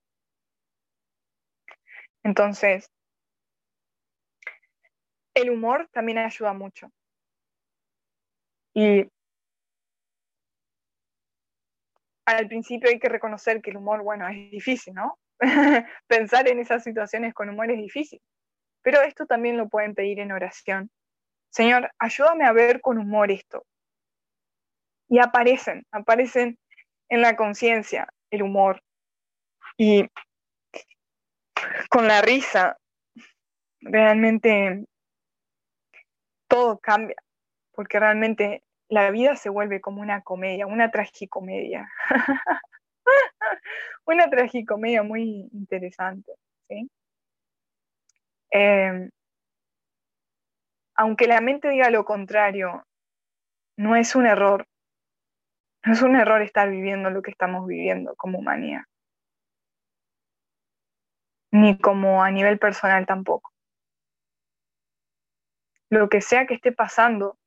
Entonces, el humor también ayuda mucho. Y al principio hay que reconocer que el humor, bueno, es difícil, ¿no? Pensar en esas situaciones con humor es difícil. Pero esto también lo pueden pedir en oración. Señor, ayúdame a ver con humor esto. Y aparecen, aparecen en la conciencia, el humor. Y con la risa, realmente todo cambia, porque realmente la vida se vuelve como una comedia, una tragicomedia. una tragicomedia muy interesante. ¿sí? Em, aunque la mente diga lo contrario, no es un error. No es un error estar viviendo lo que estamos viviendo como humanidad. Ni como a nivel personal tampoco. Lo que sea que esté pasando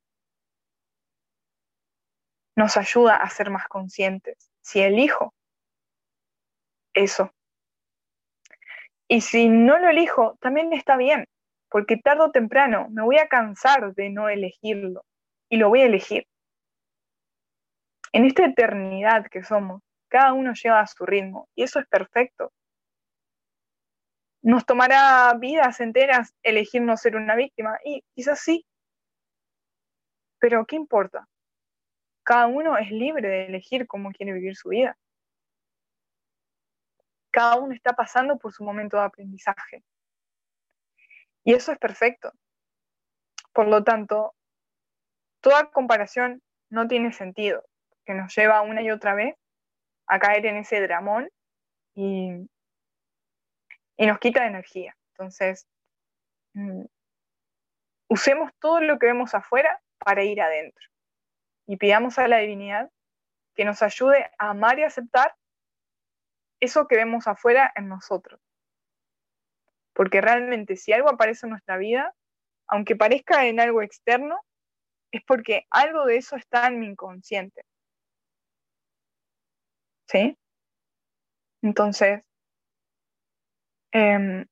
nos ayuda a ser más conscientes. Si elijo eso. Y si no lo elijo, también está bien, porque tarde o temprano me voy a cansar de no elegirlo y lo voy a elegir. En esta eternidad que somos, cada uno lleva a su ritmo y eso es perfecto. Nos tomará vidas enteras elegir no ser una víctima y quizás sí, pero ¿qué importa? Cada uno es libre de elegir cómo quiere vivir su vida. Cada uno está pasando por su momento de aprendizaje. Y eso es perfecto. Por lo tanto, toda comparación no tiene sentido, que nos lleva una y otra vez a caer en ese dramón y, y nos quita energía. Entonces, mm, usemos todo lo que vemos afuera para ir adentro y pidamos a la divinidad que nos ayude a amar y aceptar eso que vemos afuera en nosotros. Porque realmente si algo aparece en nuestra vida, aunque parezca en algo externo, es porque algo de eso está en mi inconsciente. ¿Sí? Entonces, em,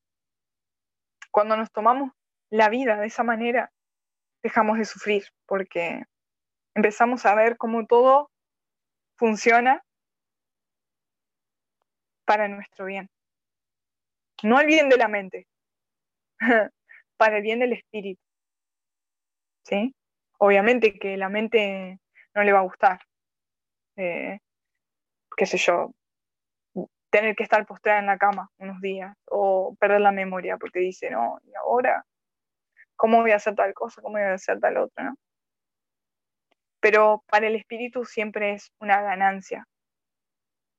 cuando nos tomamos la vida de esa manera, dejamos de sufrir, porque empezamos a ver cómo todo funciona para nuestro bien. No el bien de la mente, para el bien del espíritu. ¿Sí? Obviamente que la mente no le va a gustar, eh, qué sé yo, tener que estar postrada en la cama unos días o perder la memoria porque dice, no, y ahora, ¿cómo voy a hacer tal cosa? ¿Cómo voy a hacer tal otra? ¿no? Pero para el espíritu siempre es una ganancia,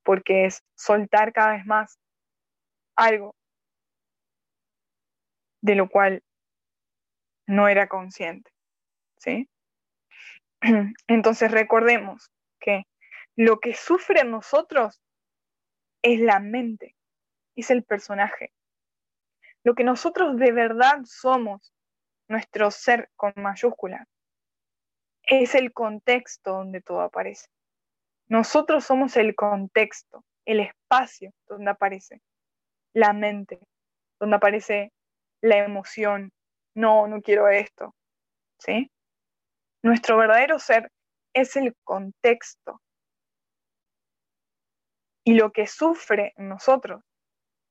porque es soltar cada vez más algo de lo cual no era consciente. ¿sí? Entonces recordemos que lo que sufre en nosotros es la mente, es el personaje. Lo que nosotros de verdad somos, nuestro ser con mayúsculas, es el contexto donde todo aparece. Nosotros somos el contexto, el espacio donde aparece la mente, donde aparece la emoción. No, no quiero esto. ¿Sí? Nuestro verdadero ser es el contexto. Y lo que sufre en nosotros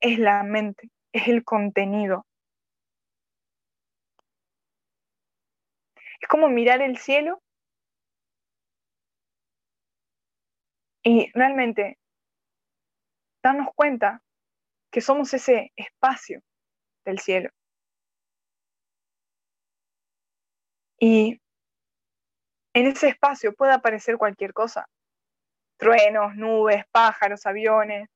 es la mente, es el contenido. Es como mirar el cielo Y realmente darnos cuenta que somos ese espacio del cielo. Y en ese espacio puede aparecer cualquier cosa. Truenos, nubes, pájaros, aviones.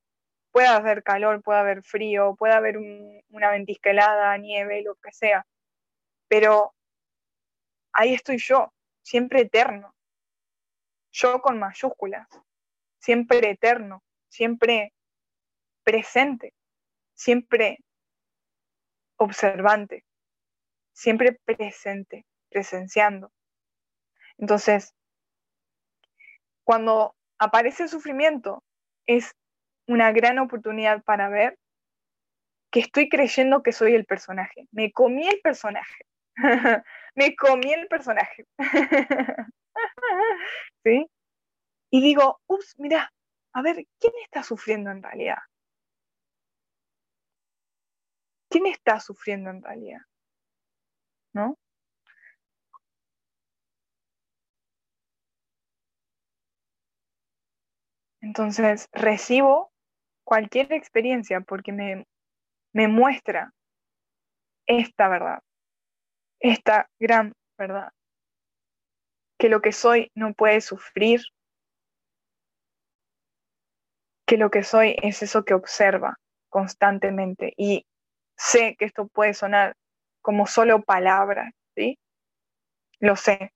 Puede haber calor, puede haber frío, puede haber una ventisca helada, nieve, lo que sea. Pero ahí estoy yo, siempre eterno. Yo con mayúsculas siempre eterno, siempre presente, siempre observante, siempre presente, presenciando. Entonces, cuando aparece el sufrimiento, es una gran oportunidad para ver que estoy creyendo que soy el personaje. Me comí el personaje. Me comí el personaje. ¿Sí? Y digo, ups, mira, a ver, ¿quién está sufriendo en realidad? ¿Quién está sufriendo en realidad? ¿No? Entonces, recibo cualquier experiencia porque me, me muestra esta verdad, esta gran verdad, que lo que soy no puede sufrir, que lo que soy es eso que observa constantemente y sé que esto puede sonar como solo palabras, ¿sí? lo sé.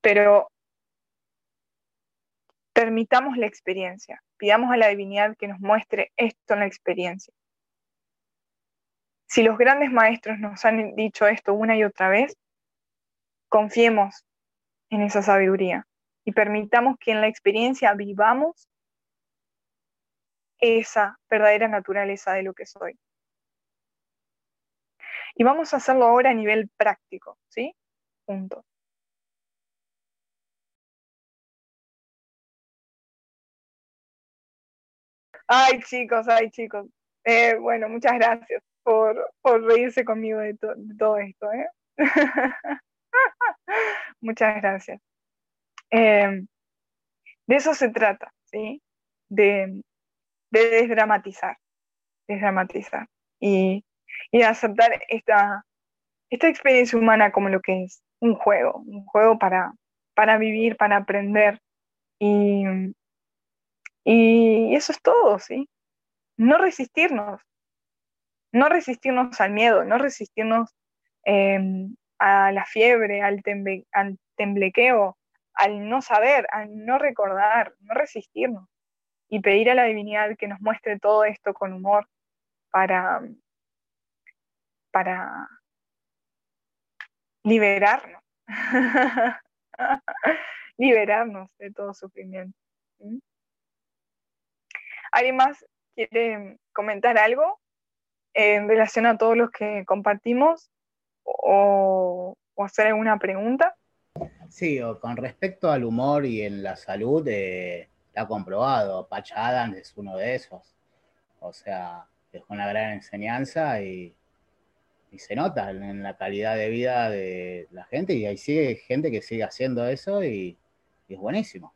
Pero permitamos la experiencia, pidamos a la divinidad que nos muestre esto en la experiencia. Si los grandes maestros nos han dicho esto una y otra vez, confiemos en esa sabiduría y permitamos que en la experiencia vivamos esa verdadera naturaleza de lo que soy. Y vamos a hacerlo ahora a nivel práctico, ¿sí? Punto. Ay, chicos, ay, chicos. Eh, bueno, muchas gracias por, reírse conmigo de, todo esto. ¿eh? muchas gracias. Em, de eso se trata, ¿sí? De, desdramatizar, desdramatizar y, y aceptar esta, esta experiencia humana como lo que es un juego, un juego para, para vivir, para aprender. Y, y eso es todo, ¿sí? No resistirnos, no resistirnos al miedo, no resistirnos em, a la fiebre, al temblequeo, al no saber, al no recordar, no resistirnos y pedir a la divinidad que nos muestre todo esto con humor para, para liberarnos, liberarnos de todo sufrimiento. ¿Alguien más quiere comentar algo en relación a todos los que compartimos o, hacer alguna pregunta? Sí, o con respecto al humor y en la salud, eh, está comprobado. Patch Adams es uno de esos. O sea, dejó una gran enseñanza y, se nota en la calidad de vida de la gente y hay sigue gente que sigue haciendo eso y, es buenísimo.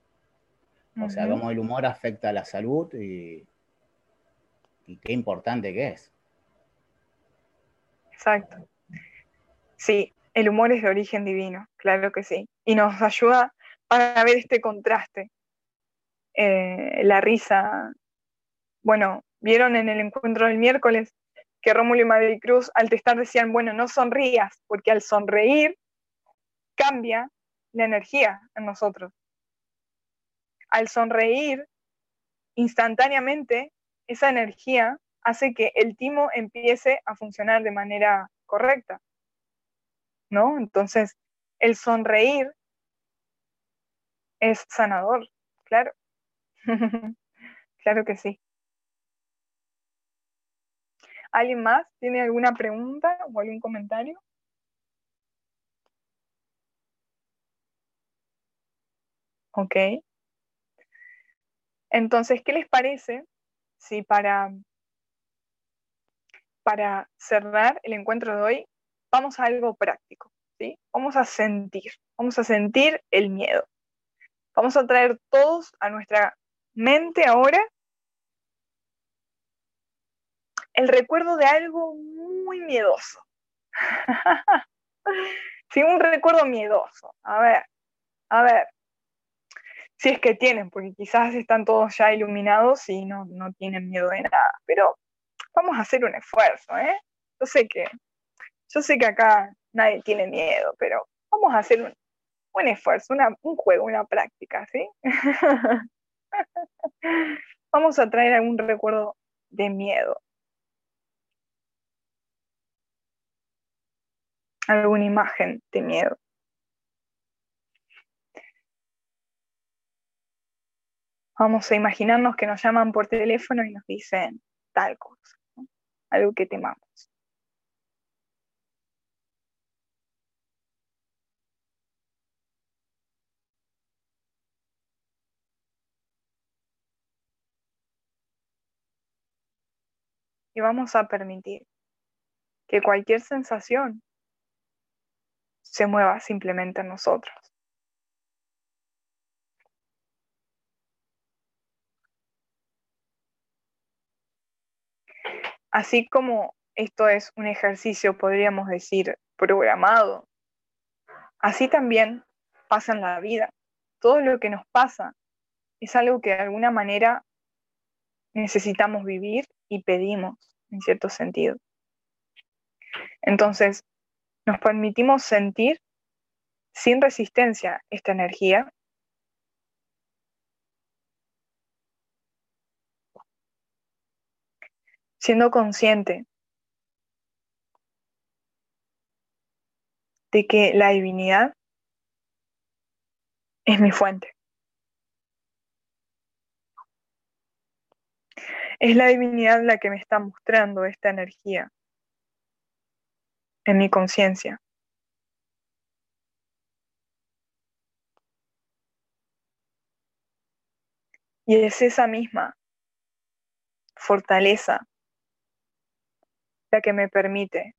O sea, cómo el humor afecta a la salud y, y qué importante que es. Exacto. Sí, el humor es de origen divino, claro que sí. Y nos ayuda para ver este contraste. Eh, la risa. Bueno, vieron en el encuentro del miércoles que Rómulo y Maricruz al testar decían, bueno, no sonrías, porque al sonreír cambia la energía en nosotros. Al sonreír, instantáneamente, esa energía hace que el timo empiece a funcionar de manera correcta. ¿No? Entonces, el sonreír es sanador, claro. claro que sí. ¿Alguien más tiene alguna pregunta o algún comentario? Ok. Entonces, ¿qué les parece si para, cerrar el encuentro de hoy vamos a algo práctico? ¿sí? Vamos a sentir, vamos a sentir el miedo. Vamos a traer todos a nuestra mente ahora el recuerdo de algo muy miedoso. sí, un recuerdo miedoso. A ver, a ver. Si es que tienen, porque quizás están todos ya iluminados y no, no tienen miedo de nada. Pero vamos a hacer un esfuerzo, ¿eh? Yo sé que, yo sé que acá nadie tiene miedo, pero vamos a hacer un, un esfuerzo, un juego, una práctica, ¿sí? Vamos a traer algún recuerdo de miedo. Alguna imagen de miedo. Vamos a imaginarnos que nos llaman por teléfono y nos dicen tal cosa, algo que temamos. Y vamos a permitir que cualquier sensación se mueva simplemente en nosotros. Así como esto es un ejercicio, podríamos decir, programado, así también pasa en la vida. Todo lo que nos pasa es algo que de alguna manera necesitamos vivir y pedimos, en cierto sentido. Entonces, nos permitimos sentir sin resistencia esta energía, siendo consciente de que la divinidad es mi fuente. Es la divinidad la que me está mostrando esta energía en mi conciencia. Y es esa misma fortaleza la que me permite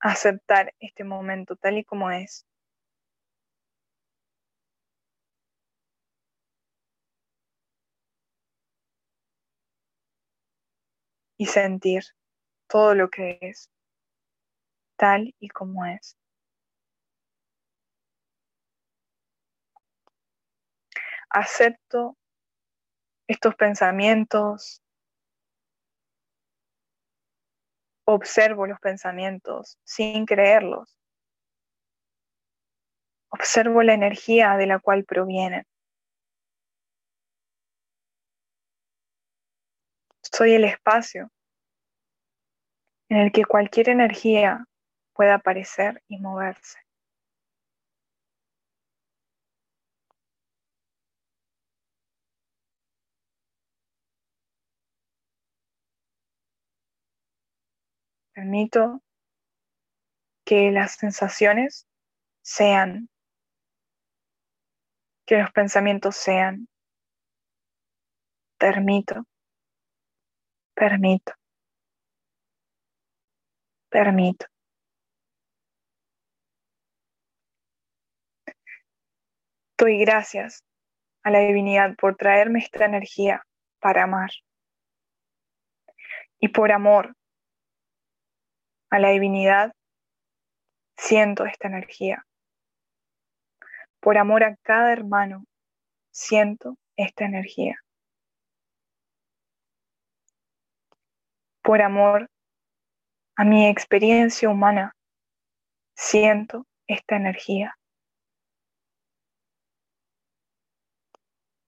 aceptar este momento tal y como es. Y sentir todo lo que es, tal y como es. Acepto estos pensamientos, observo los pensamientos sin creerlos. Observo la energía de la cual provienen. Soy el espacio en el que cualquier energía puede aparecer y moverse. Permito que las sensaciones sean, que los pensamientos sean. Permito, permito, permito. Doy gracias a la divinidad por traerme esta energía para amar. Y por amor a la divinidad, siento esta energía. Por amor a cada hermano, siento esta energía. Por amor a mi experiencia humana, siento esta energía.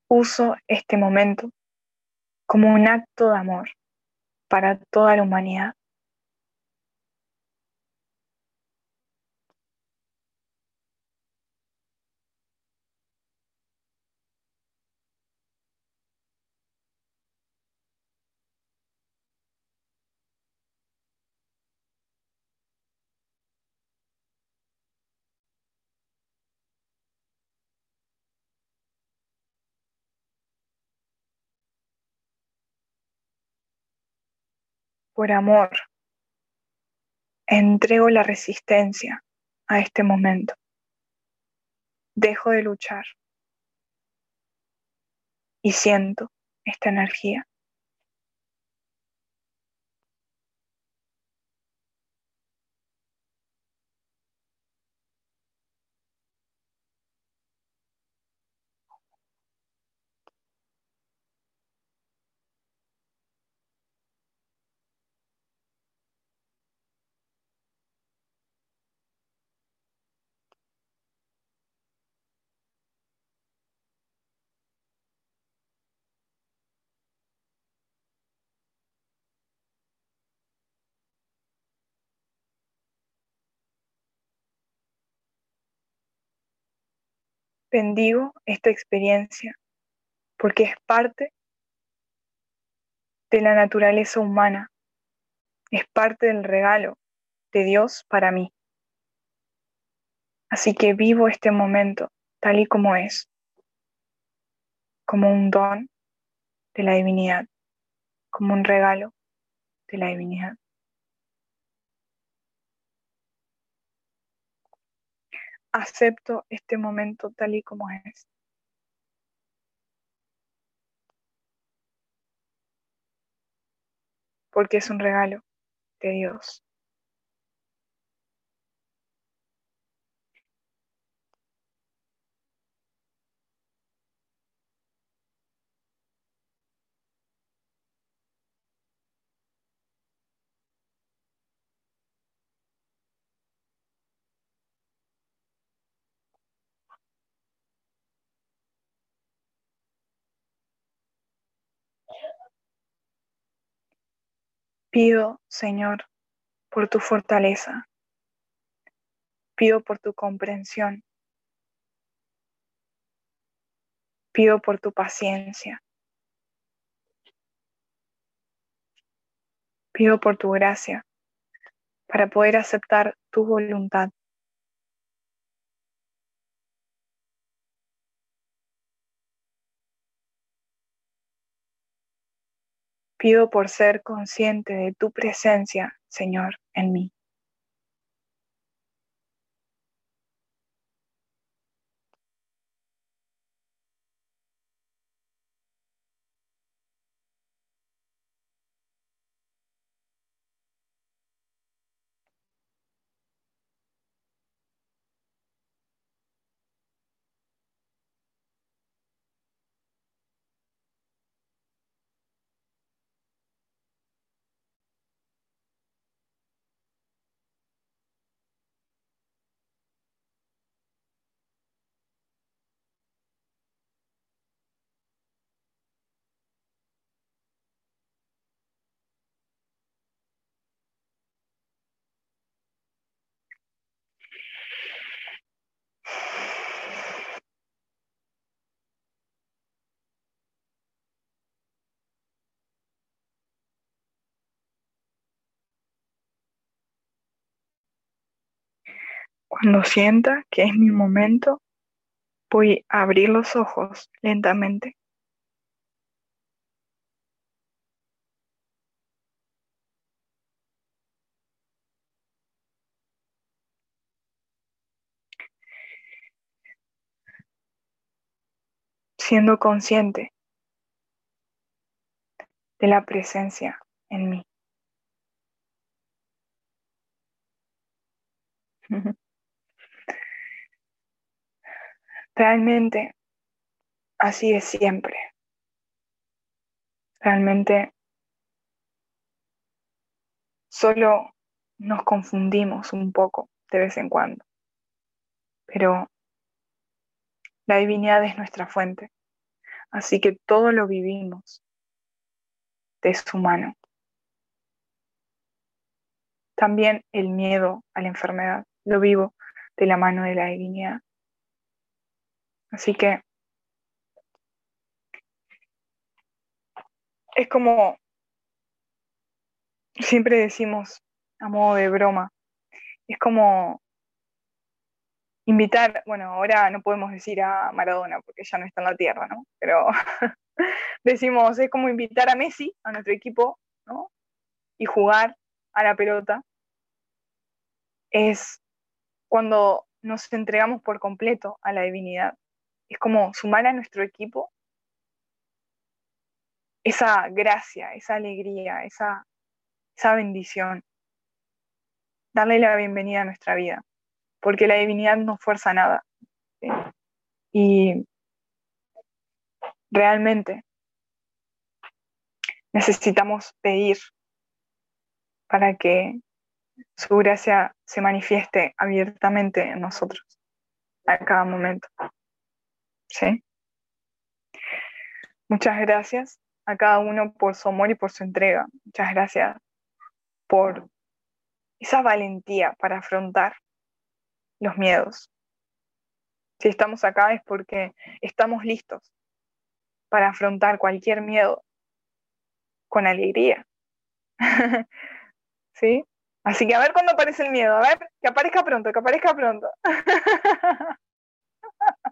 Uso este momento como un acto de amor para toda la humanidad. Por amor, entrego la resistencia a este momento. Dejo de luchar y siento esta energía. Bendigo esta experiencia porque es parte de la naturaleza humana, es parte del regalo de Dios para mí. Así que vivo este momento tal y como es, como un don de la divinidad, como un regalo de la divinidad. Acepto este momento tal y como es. Porque es un regalo de Dios. Pido, Señor, por tu fortaleza. Pido por tu comprensión. Pido por tu paciencia. Pido por tu gracia para poder aceptar tu voluntad. Pido por ser consciente de tu presencia, Señor, en mí. Cuando sienta que es mi momento, voy a abrir los ojos lentamente. siendo consciente de la presencia en mí. Realmente así es siempre. Realmente solo nos confundimos un poco de vez en cuando. Pero la divinidad es nuestra fuente. Así que todo lo vivimos de su mano. También el miedo a la enfermedad lo vivo de la mano de la divinidad. Así que es como siempre decimos a modo de broma, es como invitar, bueno, ahora no podemos decir a Maradona porque ya no está en la tierra, ¿no? Pero decimos, es como invitar a Messi, a nuestro equipo, ¿no? Y jugar a la pelota. Es cuando nos entregamos por completo a la divinidad. Es como sumar a nuestro equipo esa gracia, esa alegría, esa, esa bendición. Darle la bienvenida a nuestra vida porque la divinidad no fuerza nada. Y realmente necesitamos pedir para que su gracia se manifieste abiertamente en nosotros a cada momento. ¿Sí? Muchas gracias a cada uno por su amor y por su entrega. Muchas gracias por esa valentía para afrontar los miedos. Si estamos acá es porque estamos listos para afrontar cualquier miedo con alegría. ¿Sí? Así que a ver cuándo aparece el miedo, a ver, que aparezca pronto, que aparezca pronto.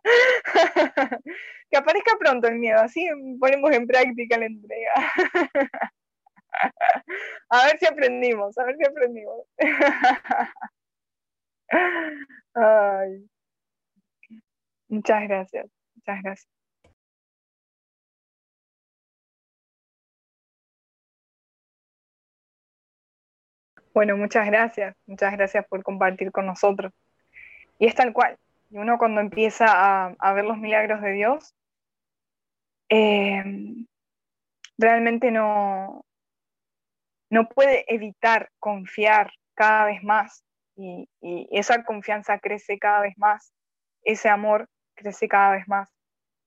que aparezca pronto el miedo, así ponemos en práctica la entrega. a ver si aprendimos, a ver si aprendimos. Ay. Muchas gracias, muchas gracias. Bueno, muchas gracias, muchas gracias por compartir con nosotros. Y es tal cual, y uno cuando empieza a, ver los milagros de Dios, em, realmente no, no puede evitar confiar cada vez más y, esa confianza crece cada vez más, ese amor crece cada vez más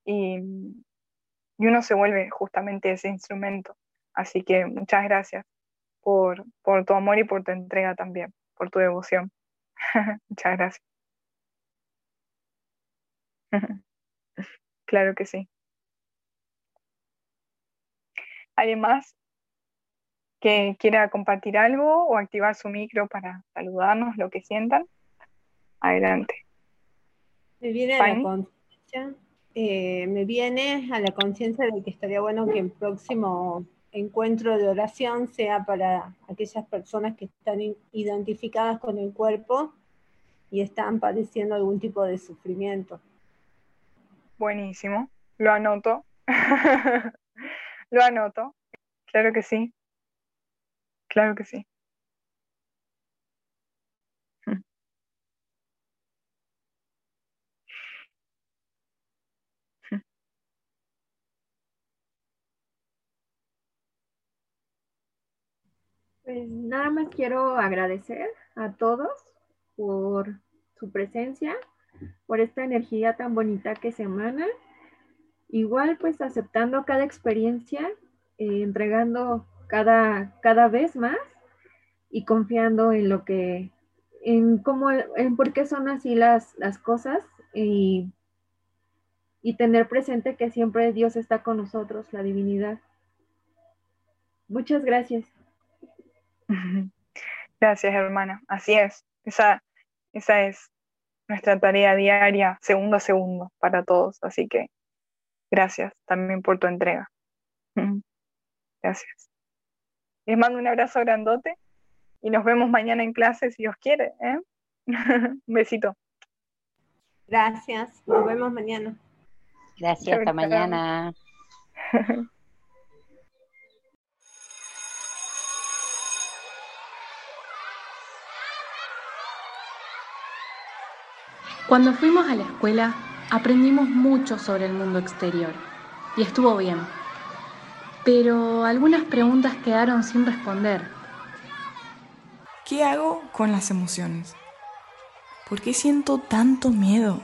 y, y uno se vuelve justamente ese instrumento. Así que muchas gracias por, por tu amor y por tu entrega también, por tu devoción. Muchas gracias. claro que sí. ¿Alguien más que quiera compartir algo o activar su micro para saludarnos, lo que sientan? Adelante. Me viene a la conciencia, eh, me viene a la conciencia de que estaría bueno que el próximo encuentro de oración sea para aquellas personas que están identificadas con el cuerpo y están padeciendo algún tipo de sufrimiento. Buenísimo, lo anoto. lo anoto. Claro que sí. Claro que sí. Pues nada más quiero agradecer a todos por su presencia, por esta energía tan bonita que se emana. Igual pues aceptando cada experiencia, eh, entregando cada, cada vez más y confiando en lo que, en cómo, en por qué son así las, las cosas y, y tener presente que siempre Dios está con nosotros, la divinidad. Muchas gracias. Gracias, hermana. Así es. Esa, esa es nuestra tarea diaria, segundo a segundo, para todos. Así que gracias también por tu entrega. Gracias. Les mando un abrazo grandote y nos vemos mañana en clase si Dios quiere. ¿eh? un besito. Gracias. Nos vemos mañana. Gracias. Hasta mañana. Cuando fuimos a la escuela, aprendimos mucho sobre el mundo exterior y estuvo bien. Pero algunas preguntas quedaron sin responder. ¿Qué hago con las emociones? ¿Por qué siento tanto miedo?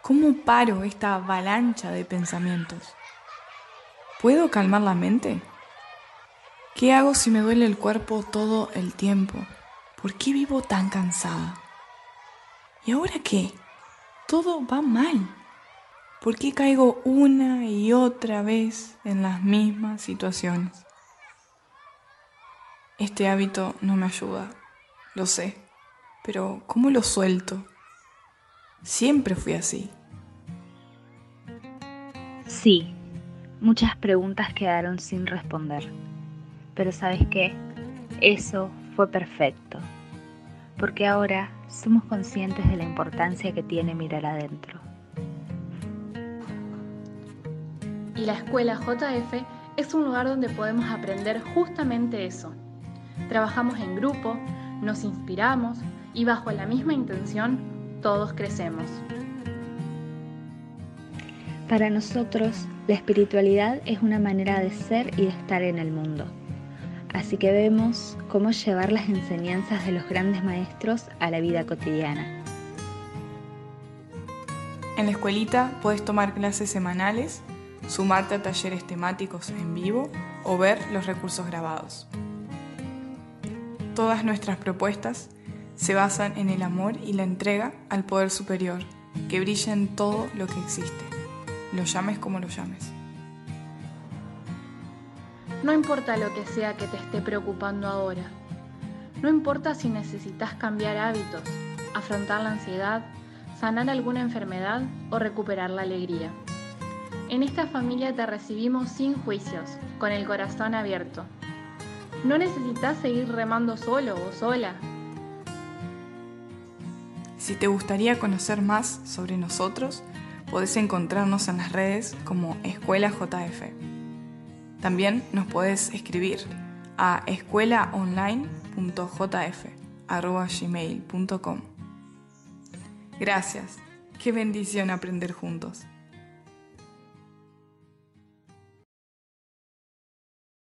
¿Cómo paro esta avalancha de pensamientos? ¿Puedo calmar la mente? ¿Qué hago si me duele el cuerpo todo el tiempo? ¿Por qué vivo tan cansada? ¿Y ahora qué? Todo va mal. ¿Por qué caigo una y otra vez en las mismas situaciones? Este hábito no me ayuda, lo sé, pero ¿cómo lo suelto? Siempre fui así. Sí, muchas preguntas quedaron sin responder, pero ¿sabes qué? Eso fue perfecto, porque ahora somos conscientes de la importancia que tiene mirar adentro. Y la escuela JF es un lugar donde podemos aprender justamente eso. Trabajamos en grupo, nos inspiramos y bajo la misma intención todos crecemos. Para nosotros, la espiritualidad es una manera de ser y de estar en el mundo Así que vemos cómo llevar las enseñanzas de los grandes maestros a la vida cotidiana. En la escuelita puedes tomar clases semanales, sumarte a talleres temáticos en vivo o ver los recursos grabados. Todas nuestras propuestas se basan en el amor y la entrega al poder superior, que brilla en todo lo que existe, lo llames como lo llames. No importa lo que sea que te esté preocupando ahora. No importa si necesitas cambiar hábitos, afrontar la ansiedad, sanar alguna enfermedad o recuperar la alegría. En esta familia te recibimos sin juicios, con el corazón abierto. No necesitas seguir remando solo o sola. Si te gustaría conocer más sobre nosotros, podés encontrarnos en las redes como Escuela JF. También nos puedes escribir a escuelaonline.jf.gmail.com. Gracias. Qué bendición aprender juntos.